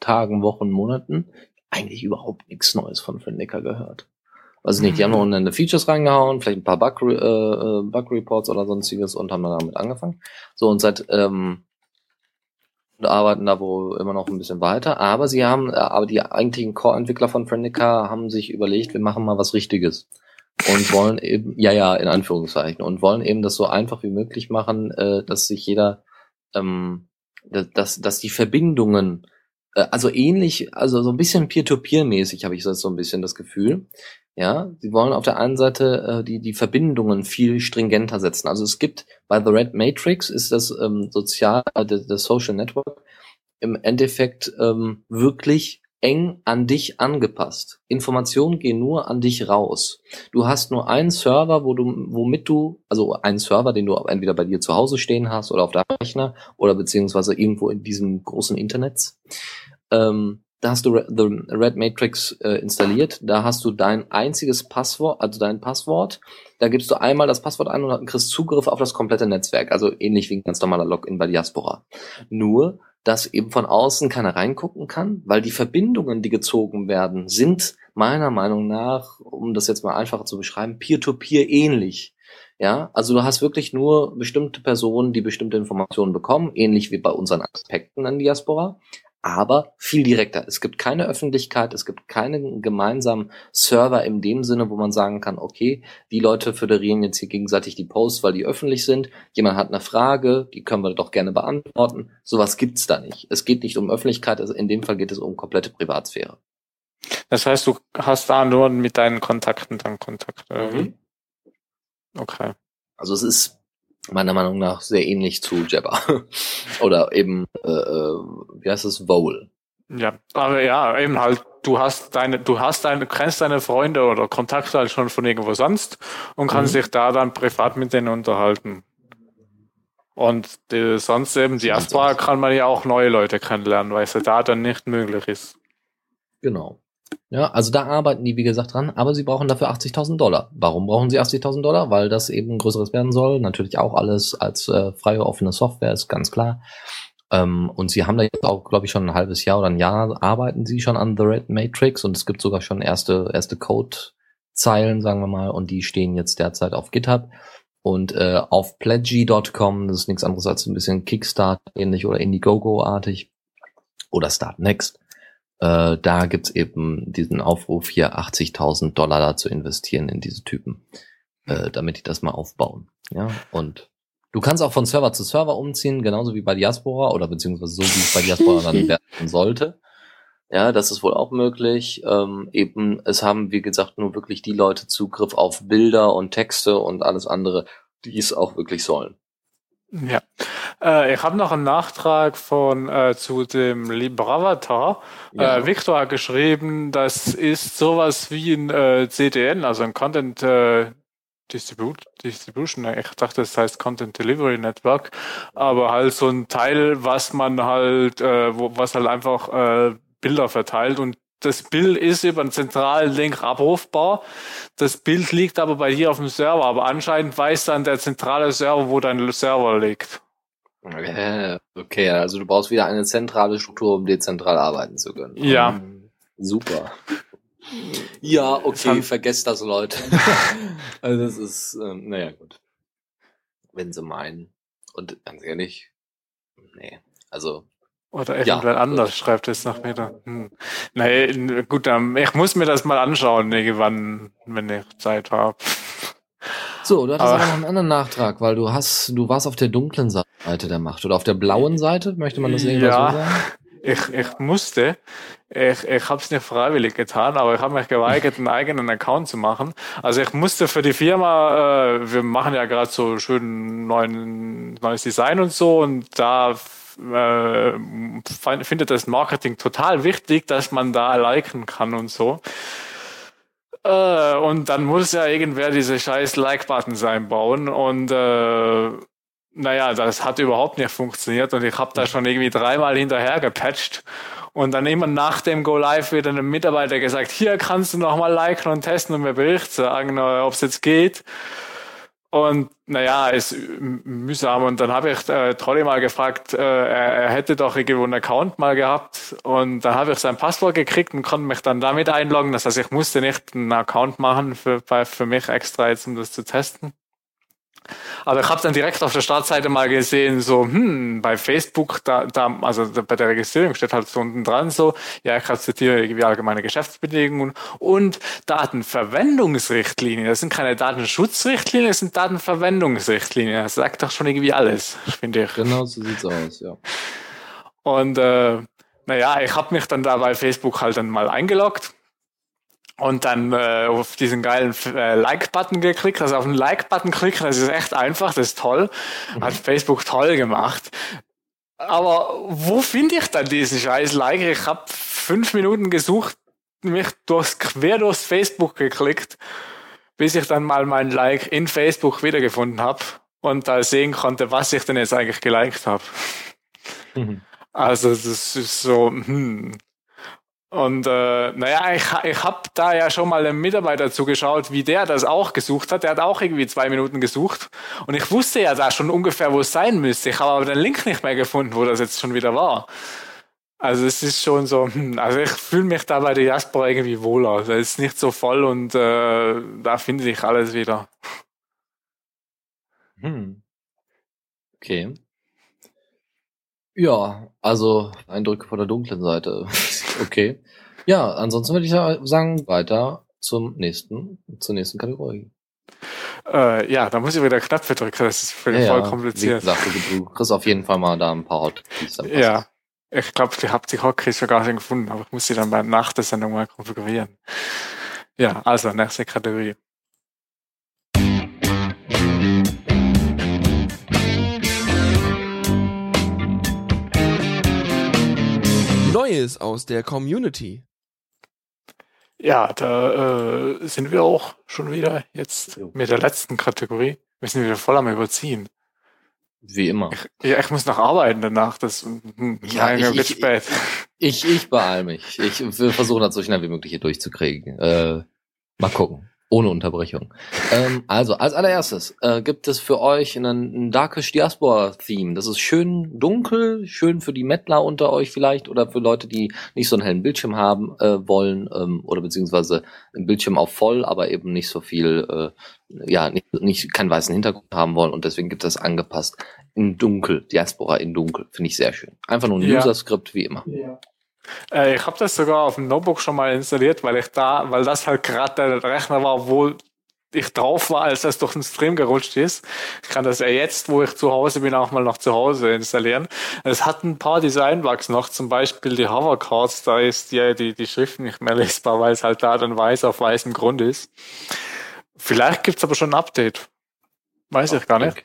Tagen, Wochen, Monaten eigentlich überhaupt nichts Neues von Friendica gehört. Also nicht, die haben mhm. noch eine Features reingehauen, vielleicht ein paar Bug, äh, äh, Bug Reports oder sonstiges und haben dann damit angefangen. So, und seit ähm, und arbeiten da wohl immer noch ein bisschen weiter. Aber sie haben, äh, aber die eigentlichen Core-Entwickler von Friendica haben sich überlegt, wir machen mal was Richtiges. Und wollen eben, ja, ja, in Anführungszeichen, und wollen eben das so einfach wie möglich machen, äh, dass sich jeder, ähm, dass, dass die Verbindungen, also ähnlich, also so ein bisschen Peer-to-Peer-mäßig habe ich so ein bisschen das Gefühl, ja, sie wollen auf der einen Seite äh, die, die Verbindungen viel stringenter setzen. Also es gibt bei The Red Matrix ist das ähm, sozial, äh, das Social Network im Endeffekt ähm, wirklich eng an dich angepasst. Informationen gehen nur an dich raus. Du hast nur einen Server, wo du, womit du, also einen Server, den du entweder bei dir zu Hause stehen hast oder auf deinem Rechner oder beziehungsweise irgendwo in diesem großen Internet. Ähm, da hast du The Red Matrix äh, installiert. Da hast du dein einziges Passwort, also dein Passwort. Da gibst du einmal das Passwort ein und kriegst Zugriff auf das komplette Netzwerk. Also ähnlich wie ein ganz normaler Login bei Diaspora. Nur dass eben von außen keiner reingucken kann, weil die Verbindungen, die gezogen werden, sind meiner Meinung nach, um das jetzt mal einfacher zu beschreiben, peer-to-peer -peer ähnlich. Ja, also du hast wirklich nur bestimmte Personen, die bestimmte Informationen bekommen, ähnlich wie bei unseren Aspekten an Diaspora aber viel direkter. Es gibt keine Öffentlichkeit, es gibt keinen gemeinsamen Server in dem Sinne, wo man sagen kann, okay, die Leute föderieren jetzt hier gegenseitig die Posts, weil die öffentlich sind. Jemand hat eine Frage, die können wir doch gerne beantworten. Sowas gibt's da nicht. Es geht nicht um Öffentlichkeit, also in dem Fall geht es um komplette Privatsphäre. Das heißt, du hast da nur mit deinen Kontakten dann Kontakt. Mhm. Okay. Also es ist meiner Meinung nach sehr ähnlich zu Jabba. Oder eben, äh, äh, wie heißt es, Vole. Ja, aber ja, eben halt, du hast deine, du hast deine, kennst deine Freunde oder Kontakte halt schon von irgendwo sonst und kannst mhm. dich da dann privat mit denen unterhalten. Und die, sonst eben Diaspora kann man ja auch neue Leute kennenlernen, weil es ja da dann nicht möglich ist. Genau. Ja, also da arbeiten die, wie gesagt, dran, aber sie brauchen dafür 80.000 Dollar. Warum brauchen sie 80.000 Dollar? Weil das eben größeres werden soll. Natürlich auch alles als äh, freie, offene Software, ist ganz klar. Ähm, und sie haben da jetzt auch, glaube ich, schon ein halbes Jahr oder ein Jahr arbeiten sie schon an The Red Matrix und es gibt sogar schon erste, erste Code-Zeilen, sagen wir mal, und die stehen jetzt derzeit auf GitHub. Und äh, auf pledgy.com, das ist nichts anderes als ein bisschen Kickstart ähnlich oder Indiegogo-artig oder Start Next äh, da gibt's eben diesen Aufruf hier 80.000 Dollar da zu investieren in diese Typen, äh, damit die das mal aufbauen. Ja, und du kannst auch von Server zu Server umziehen, genauso wie bei Diaspora oder beziehungsweise so wie es bei Diaspora dann werden sollte. Ja, das ist wohl auch möglich. Ähm, eben, es haben, wie gesagt, nur wirklich die Leute Zugriff auf Bilder und Texte und alles andere, die es auch wirklich sollen. Ja. Äh, ich habe noch einen Nachtrag von äh, zu dem LibreAvatar. Ja. Äh, Victor hat geschrieben, das ist sowas wie ein äh, CDN, also ein Content äh, Distribut Distribution. Ich dachte, das heißt Content Delivery Network, aber halt so ein Teil, was man halt, äh, wo, was halt einfach äh, Bilder verteilt und das Bild ist über einen zentralen Link abrufbar. Das Bild liegt aber bei dir auf dem Server, aber anscheinend weiß dann der zentrale Server, wo dein Server liegt. Okay, also du brauchst wieder eine zentrale Struktur, um dezentral arbeiten zu können. Ja. Hm, super. Ja, okay, vergesst das, Leute. also das ist, ähm, naja, gut. Wenn sie meinen. Und ganz ehrlich, nee. Also oder eventuell ja, anders gut. schreibt es nach mir. Hm. Nee, gut, ähm, ich muss mir das mal anschauen, irgendwann, wenn ich Zeit habe. So, du hattest aber, aber noch einen anderen Nachtrag, weil du hast, du warst auf der dunklen Seite der Macht oder auf der blauen Seite, möchte man das irgendwie ja, so sagen? Ich, ich musste, ich, ich habe es nicht freiwillig getan, aber ich habe mich geweigert, einen eigenen Account zu machen. Also ich musste für die Firma, äh, wir machen ja gerade so schön neuen, neues Design und so und da äh, findet das Marketing total wichtig, dass man da liken kann und so. Äh, und dann muss ja irgendwer diese scheiß Like-Buttons einbauen und äh, naja, das hat überhaupt nicht funktioniert und ich habe da schon irgendwie dreimal hinterher gepatcht und dann immer nach dem Go Live wird einem Mitarbeiter gesagt, hier kannst du nochmal liken und testen und mir Bericht sagen, ob es jetzt geht. Und naja, ist mühsam. Und dann habe ich äh, Trolli mal gefragt, äh, er, er hätte doch irgendwo einen Account mal gehabt. Und dann habe ich sein Passwort gekriegt und konnte mich dann damit einloggen. Das heißt, ich musste nicht einen Account machen für, für mich extra jetzt, um das zu testen. Aber ich habe dann direkt auf der Startseite mal gesehen, so, hm, bei Facebook, da, da, also bei der Registrierung steht halt so unten dran so, ja, ich akzeptiere irgendwie allgemeine Geschäftsbedingungen und Datenverwendungsrichtlinien. Das sind keine Datenschutzrichtlinien, das sind Datenverwendungsrichtlinien. Das sagt doch schon irgendwie alles, finde ich. Genau so sieht's aus, ja. Und äh, naja, ich habe mich dann da bei Facebook halt dann mal eingeloggt und dann äh, auf diesen geilen äh, Like-Button geklickt. Also auf den Like-Button klicken, das ist echt einfach, das ist toll. Hat Facebook toll gemacht. Aber wo finde ich dann diesen scheiß Like? Ich habe fünf Minuten gesucht, mich durchs, quer durchs Facebook geklickt, bis ich dann mal mein Like in Facebook wiedergefunden habe und da sehen konnte, was ich denn jetzt eigentlich geliked habe. Mhm. Also das ist so, hm. Und äh, naja, ich, ich habe da ja schon mal einem Mitarbeiter zugeschaut, wie der das auch gesucht hat. Der hat auch irgendwie zwei Minuten gesucht. Und ich wusste ja da schon ungefähr, wo es sein müsste. Ich habe aber den Link nicht mehr gefunden, wo das jetzt schon wieder war. Also es ist schon so, hm, also ich fühle mich da bei der Jasper irgendwie wohler. Also es ist nicht so voll und äh, da finde ich alles wieder. Hm. Okay. Ja, also Eindrücke von der dunklen Seite. Okay. Ja, ansonsten würde ich sagen, weiter zum nächsten, zur nächsten Kategorie. Äh, ja, da muss ich wieder Knöpfe drücken, das ist voll, ja, voll kompliziert. Wie gesagt, du kriegst auf jeden Fall mal da ein paar Hotkeys. Ja, ich glaube, ich habe die Hotkeys schon gar nicht gefunden, aber ich muss sie dann bei nach der Sendung mal konfigurieren. Ja, also nächste Kategorie. Neues aus der Community. Ja, da äh, sind wir auch schon wieder jetzt mit der letzten Kategorie. Wir sind wieder voll am Überziehen. Wie immer. Ich, ja, ich muss noch arbeiten danach. Das ja, ich, wird ich, spät. Ich, ich beeil mich. Ich will versuchen, das so schnell wie möglich hier durchzukriegen. Äh, mal gucken. Ohne Unterbrechung. Ähm, also, als allererstes äh, gibt es für euch einen, ein Darkish Diaspora-Theme. Das ist schön dunkel, schön für die Mettler unter euch vielleicht oder für Leute, die nicht so einen hellen Bildschirm haben äh, wollen ähm, oder beziehungsweise ein Bildschirm auf voll, aber eben nicht so viel, äh, ja, nicht, nicht keinen weißen Hintergrund haben wollen und deswegen gibt es angepasst in dunkel, Diaspora in dunkel. Finde ich sehr schön. Einfach nur ein ja. User-Skript wie immer. Ja. Äh, ich habe das sogar auf dem Notebook schon mal installiert, weil ich da, weil das halt gerade der Rechner war, wo ich drauf war, als das durch den Stream gerutscht ist. Ich kann das ja jetzt, wo ich zu Hause bin, auch mal noch zu Hause installieren. Es hat ein paar Design-Bugs noch, zum Beispiel die Hovercards, da ist die, die, die Schrift nicht mehr lesbar, weil es halt da dann weiß auf weißem Grund ist. Vielleicht gibt's aber schon ein Update. Weiß ich gar nicht.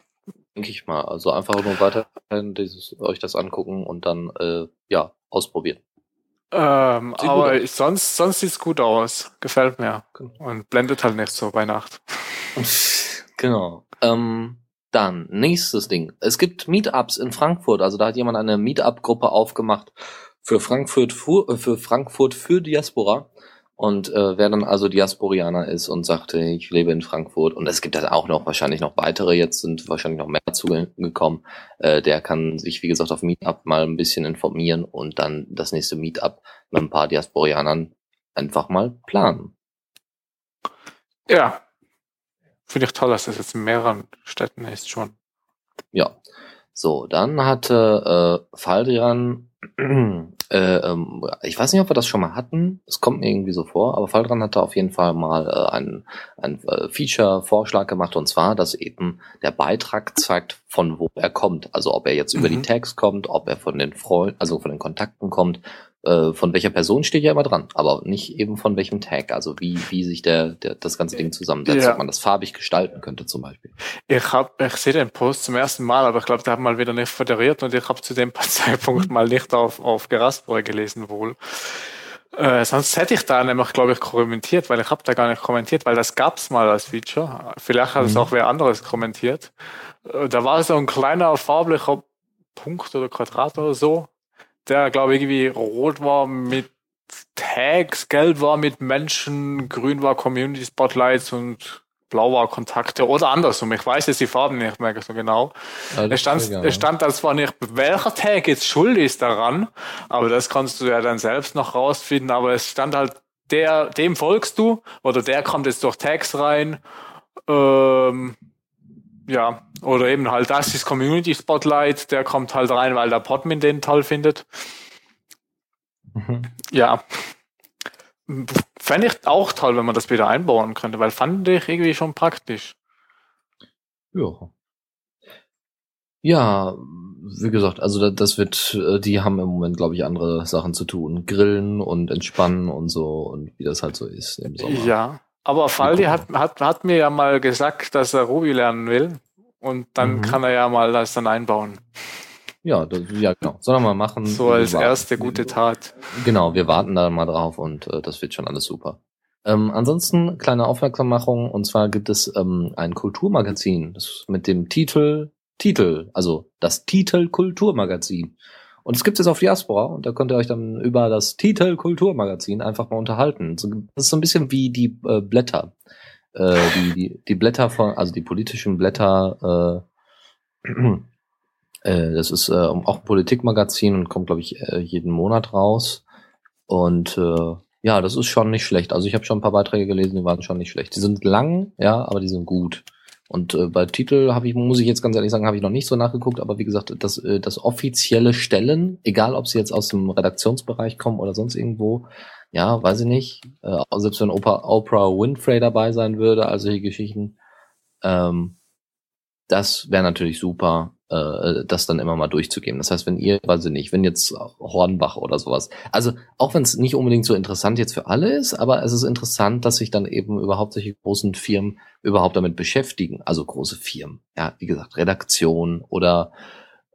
Denke ich mal. Also einfach nur weiter dieses, euch das angucken und dann äh, ja ausprobieren. Ähm, aber ich, sonst, sonst sieht's gut aus. Gefällt mir. Genau. Und blendet halt nicht so bei Nacht. genau. Ähm, dann, nächstes Ding. Es gibt Meetups in Frankfurt. Also da hat jemand eine Meetup-Gruppe aufgemacht für Frankfurt, für, äh, für Frankfurt für Diaspora. Und äh, wer dann also Diasporianer ist und sagte, ich lebe in Frankfurt und es gibt dann auch noch wahrscheinlich noch weitere, jetzt sind wahrscheinlich noch mehr zugekommen, äh, der kann sich, wie gesagt, auf Meetup mal ein bisschen informieren und dann das nächste Meetup mit ein paar Diasporianern einfach mal planen. Ja. Finde ich toll, dass das jetzt in mehreren Städten ist schon. Ja. So, dann hatte äh, Faldrian äh, ähm, ich weiß nicht, ob wir das schon mal hatten. Es kommt mir irgendwie so vor, aber Faldran hatte auf jeden Fall mal äh, einen, einen äh, Feature-Vorschlag gemacht und zwar, dass eben der Beitrag zeigt, von wo er kommt. Also ob er jetzt mhm. über die mhm. Tags kommt, ob er von den Freunden, also von den Kontakten kommt, äh, von welcher Person steht ja immer dran, aber nicht eben von welchem Tag, also wie, wie sich der, der das ganze Ding zusammensetzt, ja. ob man das farbig gestalten könnte zum Beispiel. Ich hab, ich sehe den Post zum ersten Mal, aber ich glaube, der hat mal wieder nicht föderiert und ich habe zu dem Zeitpunkt mal nicht auf, auf Gerastboy gelesen wohl. Äh, sonst hätte ich da nämlich, glaube ich, kommentiert, weil ich habe da gar nicht kommentiert, weil das gab's mal als Feature. Vielleicht hat es mhm. auch wer anderes kommentiert. Äh, da war so ein kleiner farblicher Punkt oder Quadrat oder so, der, glaube ich, irgendwie rot war mit Tags, gelb war mit Menschen, grün war Community Spotlights und blau war Kontakte oder andersrum. Ich weiß jetzt die Farben nicht mehr so genau. Ja, es, stand, es stand da zwar nicht, welcher Tag jetzt schuld ist daran, aber das kannst du ja dann selbst noch rausfinden, aber es stand halt, der, dem folgst du oder der kommt jetzt durch Tags rein. Ähm, ja, oder eben halt das ist Community Spotlight, der kommt halt rein, weil der Podmin den toll findet. Mhm. Ja. Fände ich auch toll, wenn man das wieder einbauen könnte, weil fand ich irgendwie schon praktisch. Ja. Ja, wie gesagt, also das wird, äh, die haben im Moment, glaube ich, andere Sachen zu tun. Grillen und entspannen und so und wie das halt so ist im Sommer. Ja. Aber Faldi hat, hat, hat mir ja mal gesagt, dass er Ruby lernen will. Und dann mhm. kann er ja mal das dann einbauen. ja, das, ja, genau. Sollen wir mal machen. So als erste gute Tat. Genau, wir warten da mal drauf und äh, das wird schon alles super. Ähm, ansonsten kleine Aufmerksammachung und zwar gibt es ähm, ein Kulturmagazin das mit dem Titel Titel, also das Titel Kulturmagazin. Und es gibt es auf Diaspora und da könnt ihr euch dann über das Titel Kulturmagazin einfach mal unterhalten. Das ist so ein bisschen wie die äh, Blätter. Äh, die, die, die Blätter von, also die politischen Blätter, äh, äh, das ist äh, auch ein Politikmagazin und kommt, glaube ich, äh, jeden Monat raus. Und äh, ja, das ist schon nicht schlecht. Also ich habe schon ein paar Beiträge gelesen, die waren schon nicht schlecht. Die sind lang, ja, aber die sind gut. Und äh, bei Titel habe ich, muss ich jetzt ganz ehrlich sagen, habe ich noch nicht so nachgeguckt, aber wie gesagt, das, äh, das offizielle Stellen, egal ob sie jetzt aus dem Redaktionsbereich kommen oder sonst irgendwo, ja, weiß ich nicht. Äh, selbst wenn Oprah, Oprah Winfrey dabei sein würde, also solche Geschichten, ähm, das wäre natürlich super äh, das dann immer mal durchzugeben. Das heißt, wenn ihr, weiß ich nicht, wenn jetzt Hornbach oder sowas, also auch wenn es nicht unbedingt so interessant jetzt für alle ist, aber es ist interessant, dass sich dann eben überhaupt solche großen Firmen überhaupt damit beschäftigen. Also große Firmen, ja, wie gesagt, Redaktion oder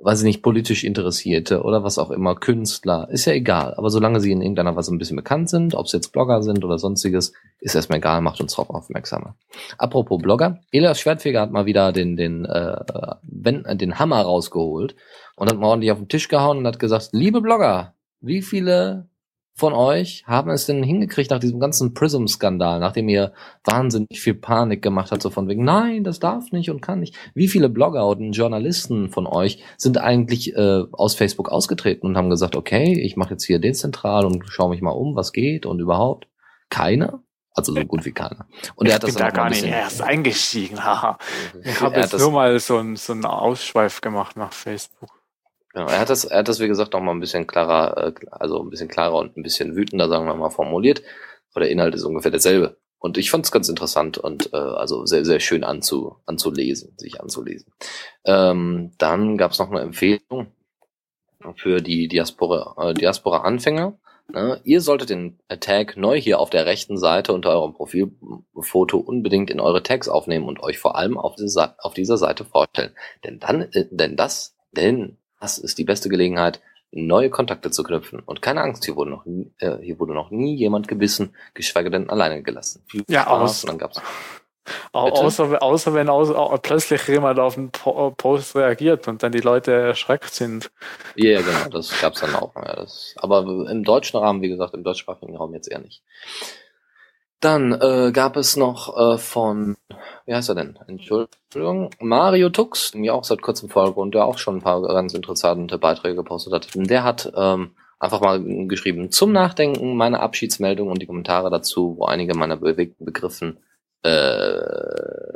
weiß ich nicht, politisch Interessierte oder was auch immer, Künstler, ist ja egal. Aber solange sie in irgendeiner Weise ein bisschen bekannt sind, ob es jetzt Blogger sind oder sonstiges, ist erstmal egal, macht uns darauf aufmerksamer. Apropos Blogger, Elias Schwertfeger hat mal wieder den, den, äh, wenn, den Hammer rausgeholt und hat mal ordentlich auf den Tisch gehauen und hat gesagt, liebe Blogger, wie viele von euch haben es denn hingekriegt nach diesem ganzen Prism-Skandal, nachdem ihr wahnsinnig viel Panik gemacht habt, so von wegen, nein, das darf nicht und kann nicht. Wie viele Blogger und Journalisten von euch sind eigentlich äh, aus Facebook ausgetreten und haben gesagt, okay, ich mache jetzt hier dezentral und schaue mich mal um, was geht und überhaupt? Keiner? Also so gut wie keiner. Und ich er hat das bin da gar nicht erst eingestiegen. Haha. ich habe jetzt nur mal so, ein, so einen Ausschweif gemacht nach Facebook. Genau, er hat das, er hat das, wie gesagt, noch mal ein bisschen klarer, äh, also ein bisschen klarer und ein bisschen wütender, sagen wir mal, formuliert. Aber der Inhalt ist ungefähr derselbe. Und ich fand es ganz interessant und äh, also sehr, sehr schön anzu, anzulesen, sich anzulesen. Ähm, dann gab es noch eine Empfehlung für die Diaspora, äh, Diaspora-Anfänger. Ne? Ihr solltet den Tag neu hier auf der rechten Seite unter eurem Profilfoto unbedingt in eure Tags aufnehmen und euch vor allem auf, diese, auf dieser Seite vorstellen. Denn dann, äh, denn das, denn das ist die beste Gelegenheit, neue Kontakte zu knüpfen. Und keine Angst, hier wurde noch nie, äh, hier wurde noch nie jemand gebissen, geschweige denn alleine gelassen. Viel ja, aus. Und dann gab's Außer, außer wenn aus, plötzlich jemand auf den Post reagiert und dann die Leute erschreckt sind. Ja, yeah, genau, das gab's dann auch. Ja, das, aber im deutschen Rahmen, wie gesagt, im deutschsprachigen Raum jetzt eher nicht. Dann äh, gab es noch äh, von, wie heißt er denn? Entschuldigung, Mario Tux, mir auch seit kurzem folgt und der auch schon ein paar ganz interessante Beiträge gepostet hat. Der hat ähm, einfach mal geschrieben, zum Nachdenken, meine Abschiedsmeldung und die Kommentare dazu, wo einige meiner bewegten Begriffen, äh,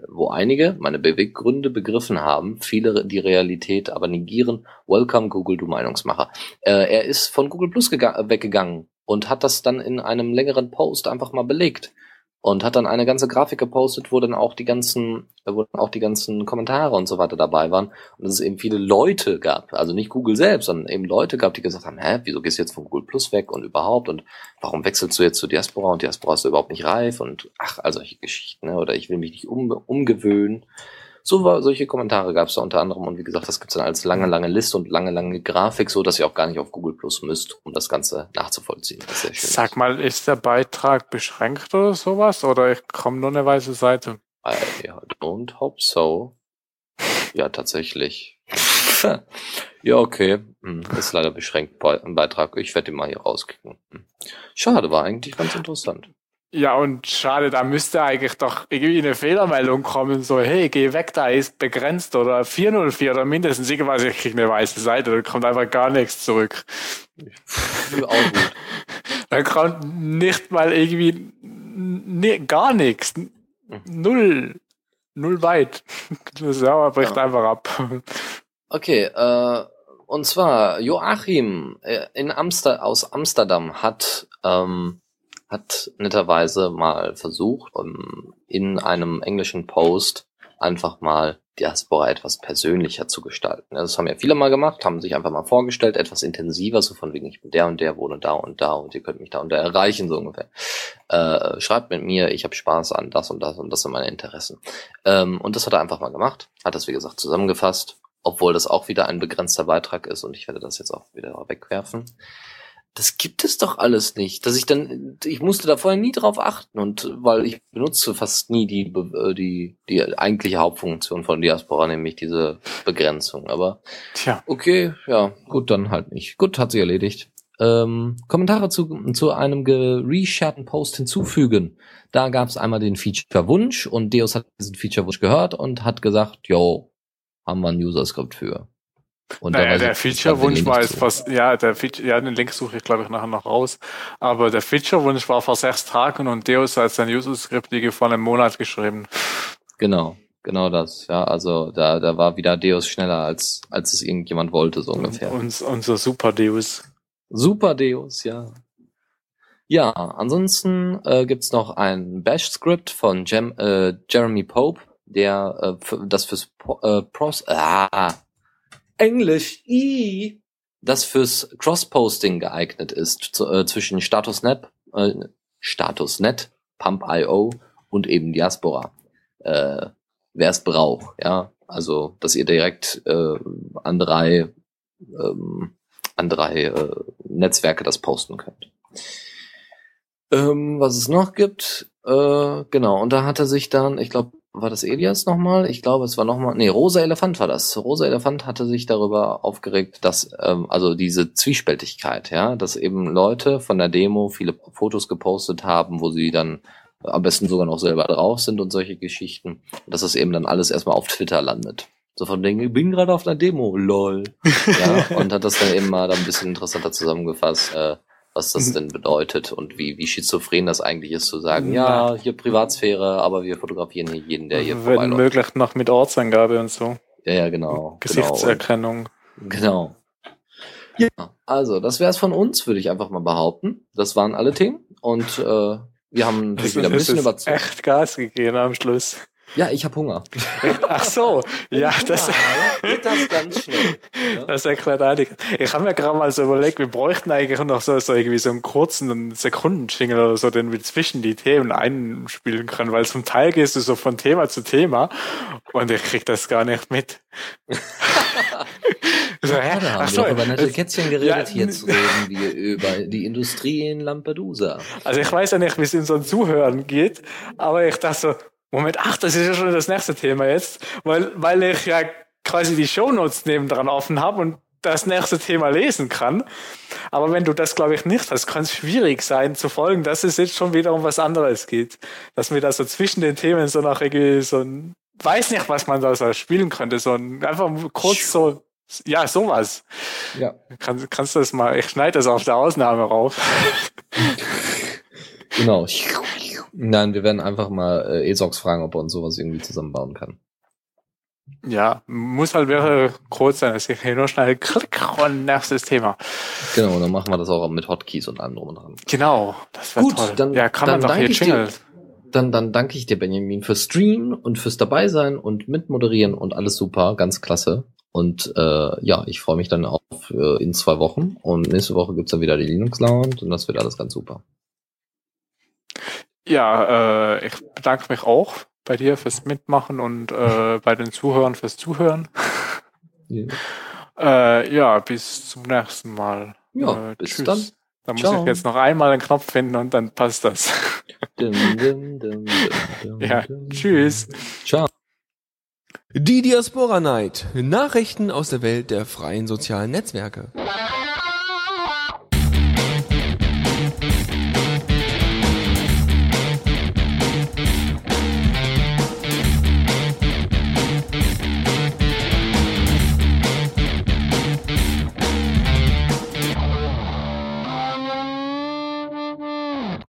wo einige meine Beweggründe begriffen haben, viele die Realität aber negieren. Welcome Google, du Meinungsmacher. Äh, er ist von Google Plus weggegangen und hat das dann in einem längeren Post einfach mal belegt und hat dann eine ganze Grafik gepostet, wo dann auch die ganzen, wo dann auch die ganzen Kommentare und so weiter dabei waren und dass es eben viele Leute gab, also nicht Google selbst, sondern eben Leute gab, die gesagt haben, hä, wieso gehst du jetzt von Google Plus weg und überhaupt und warum wechselst du jetzt zu Diaspora und Diaspora ist überhaupt nicht reif und ach, all solche Geschichten, ne? oder ich will mich nicht um, umgewöhnen so war, solche Kommentare gab es da unter anderem und wie gesagt, das gibt's dann als lange, lange Liste und lange, lange Grafik, so dass ihr auch gar nicht auf Google Plus müsst, um das Ganze nachzuvollziehen. Das Sag mal, ist der Beitrag beschränkt oder sowas oder ich komme nur eine weiße Seite? I don't hope so. Ja, tatsächlich. ja, okay. Hm, ist leider beschränkt ein Beitrag. Ich werde ihn mal hier rauskicken. Hm. Schade, war eigentlich ganz interessant. Ja, und schade, da müsste eigentlich doch irgendwie eine Fehlermeldung kommen, so, hey, geh weg, da ist begrenzt oder 404 oder mindestens irgendwas, ich krieg eine weiße Seite, da kommt einfach gar nichts zurück. Auch gut. Da kommt nicht mal irgendwie nee, gar nichts. Null. Null weit. Das Server bricht ja. einfach ab. Okay, äh, und zwar Joachim äh, in Amster aus Amsterdam hat ähm, hat netterweise mal versucht, um, in einem englischen Post einfach mal Diaspora etwas persönlicher zu gestalten. Das haben ja viele mal gemacht, haben sich einfach mal vorgestellt, etwas intensiver, so von wegen, ich bin der und der, wohne da und da und ihr könnt mich da und da erreichen, so ungefähr. Äh, schreibt mit mir, ich habe Spaß an das und das und das sind meine Interessen. Ähm, und das hat er einfach mal gemacht, hat das wie gesagt zusammengefasst obwohl das auch wieder ein begrenzter Beitrag ist und ich werde das jetzt auch wieder wegwerfen. Das gibt es doch alles nicht. Dass ich dann, ich musste da vorher nie drauf achten und weil ich benutze fast nie die, äh, die, die eigentliche Hauptfunktion von Diaspora, nämlich diese Begrenzung. Aber Tja. okay, ja, gut, dann halt nicht. Gut, hat sich erledigt. Ähm, Kommentare zu, zu einem geresharten Post hinzufügen. Da gab es einmal den Feature-Wunsch und Deus hat diesen Feature-Wunsch gehört und hat gesagt, yo, haben wir ein User-Skript für. Und Naja, der Feature-Wunsch war jetzt fast, ja, der Feature, ja, den Link suche ich glaube ich nachher noch raus. Aber der Feature-Wunsch war vor sechs Tagen und Deus hat sein User-Skript die vor einem Monat geschrieben. Genau, genau das. Ja, also da, da war wieder Deus schneller als, als es irgendjemand wollte, so ungefähr. Uns, unser Super Deus. Super Deus, ja. Ja, ansonsten äh, gibt's noch ein Bash-Script von Jem, äh, Jeremy Pope, der äh, für, das fürs Po- äh, Pros ah, Englisch i das fürs Cross-Posting geeignet ist zu, äh, zwischen Statusnet, äh, Statusnet, Pump.io und eben Diaspora. Äh, Wer es braucht, ja. Also, dass ihr direkt äh, an drei ähm, an drei äh, Netzwerke das posten könnt. Ähm, was es noch gibt, äh, genau, und da hat er sich dann, ich glaube, war das Elias nochmal? Ich glaube, es war nochmal, nee, Rosa Elefant war das. Rosa Elefant hatte sich darüber aufgeregt, dass, ähm, also diese Zwiespältigkeit, ja, dass eben Leute von der Demo viele Fotos gepostet haben, wo sie dann am besten sogar noch selber drauf sind und solche Geschichten, dass das eben dann alles erstmal auf Twitter landet. So von Dingen, ich bin gerade auf einer Demo, lol. Ja, und hat das dann eben mal da ein bisschen interessanter zusammengefasst, äh, was das denn bedeutet und wie, wie schizophren das eigentlich ist, zu sagen, ja, hier Privatsphäre, aber wir fotografieren hier jeden, der hier Wenn möglich noch mit Ortsangabe und so. Ja, ja, genau. Gesichtserkennung. Genau. Ja, also, das wäre es von uns, würde ich einfach mal behaupten. Das waren alle Themen und äh, wir haben natürlich wieder ein bisschen überzogen. echt Gas gegeben am Schluss. Ja, ich habe Hunger. Ach so, ja, das, geht das ganz schnell. Ja? das erklärt einiges. Ich habe mir gerade mal so überlegt, wir bräuchten eigentlich noch so, so irgendwie so einen kurzen Sekundenschingel oder so, den wir zwischen die Themen einspielen können, weil zum Teil gehst du so von Thema zu Thema und ich krieg das gar nicht mit. so, hä? Ja, da haben Ach wir so, über nette das- Kätzchen geredet. Ja, Jetzt reden wir über die Industrie in Lampedusa. Also ich weiß ja nicht, wie es in so ein Zuhören geht, aber ich dachte so, Moment, ach, das ist ja schon das nächste Thema jetzt, weil, weil ich ja quasi die Shownotes nebendran offen habe und das nächste Thema lesen kann. Aber wenn du das, glaube ich, nicht hast, kann es schwierig sein zu folgen, dass es jetzt schon wieder um was anderes geht. Dass mir da so zwischen den Themen so noch irgendwie so ein, weiß nicht, was man da so spielen könnte, so ein, einfach kurz so, ja, sowas. Ja. Kann, kannst du das mal, ich schneide das auf der Ausnahme rauf. Genau. Nein, wir werden einfach mal äh, Esox fragen, ob er uns sowas irgendwie zusammenbauen kann. Ja, muss halt wäre kurz sein, dass ich hier nur schnell klick und nächstes Thema. Genau, und dann machen wir das auch mit Hotkeys und allem drum und dran. Genau, das wäre toll. dann- ja, kann dann man doch danke hier ich dir. jingeln. Dann, dann danke ich dir, Benjamin, fürs Streamen und fürs dabei sein und mitmoderieren und alles super, ganz klasse. Und äh, ja, ich freue mich dann auf äh, in zwei Wochen. Und nächste Woche gibt's dann wieder die Linux Lounge und das wird alles ganz super. Ja, äh, ich bedanke mich auch bei dir fürs Mitmachen und äh, bei den Zuhörern fürs Zuhören. Ja, Äh, ja, bis zum nächsten Mal. Ja, äh, bis tschüss. dann. Da muss Ciao. ich jetzt noch einmal einen Knopf finden und dann passt das. Ja, tschüss. Ciao. Die Diaspora Night. Nachrichten aus der Welt der freien sozialen Netzwerke.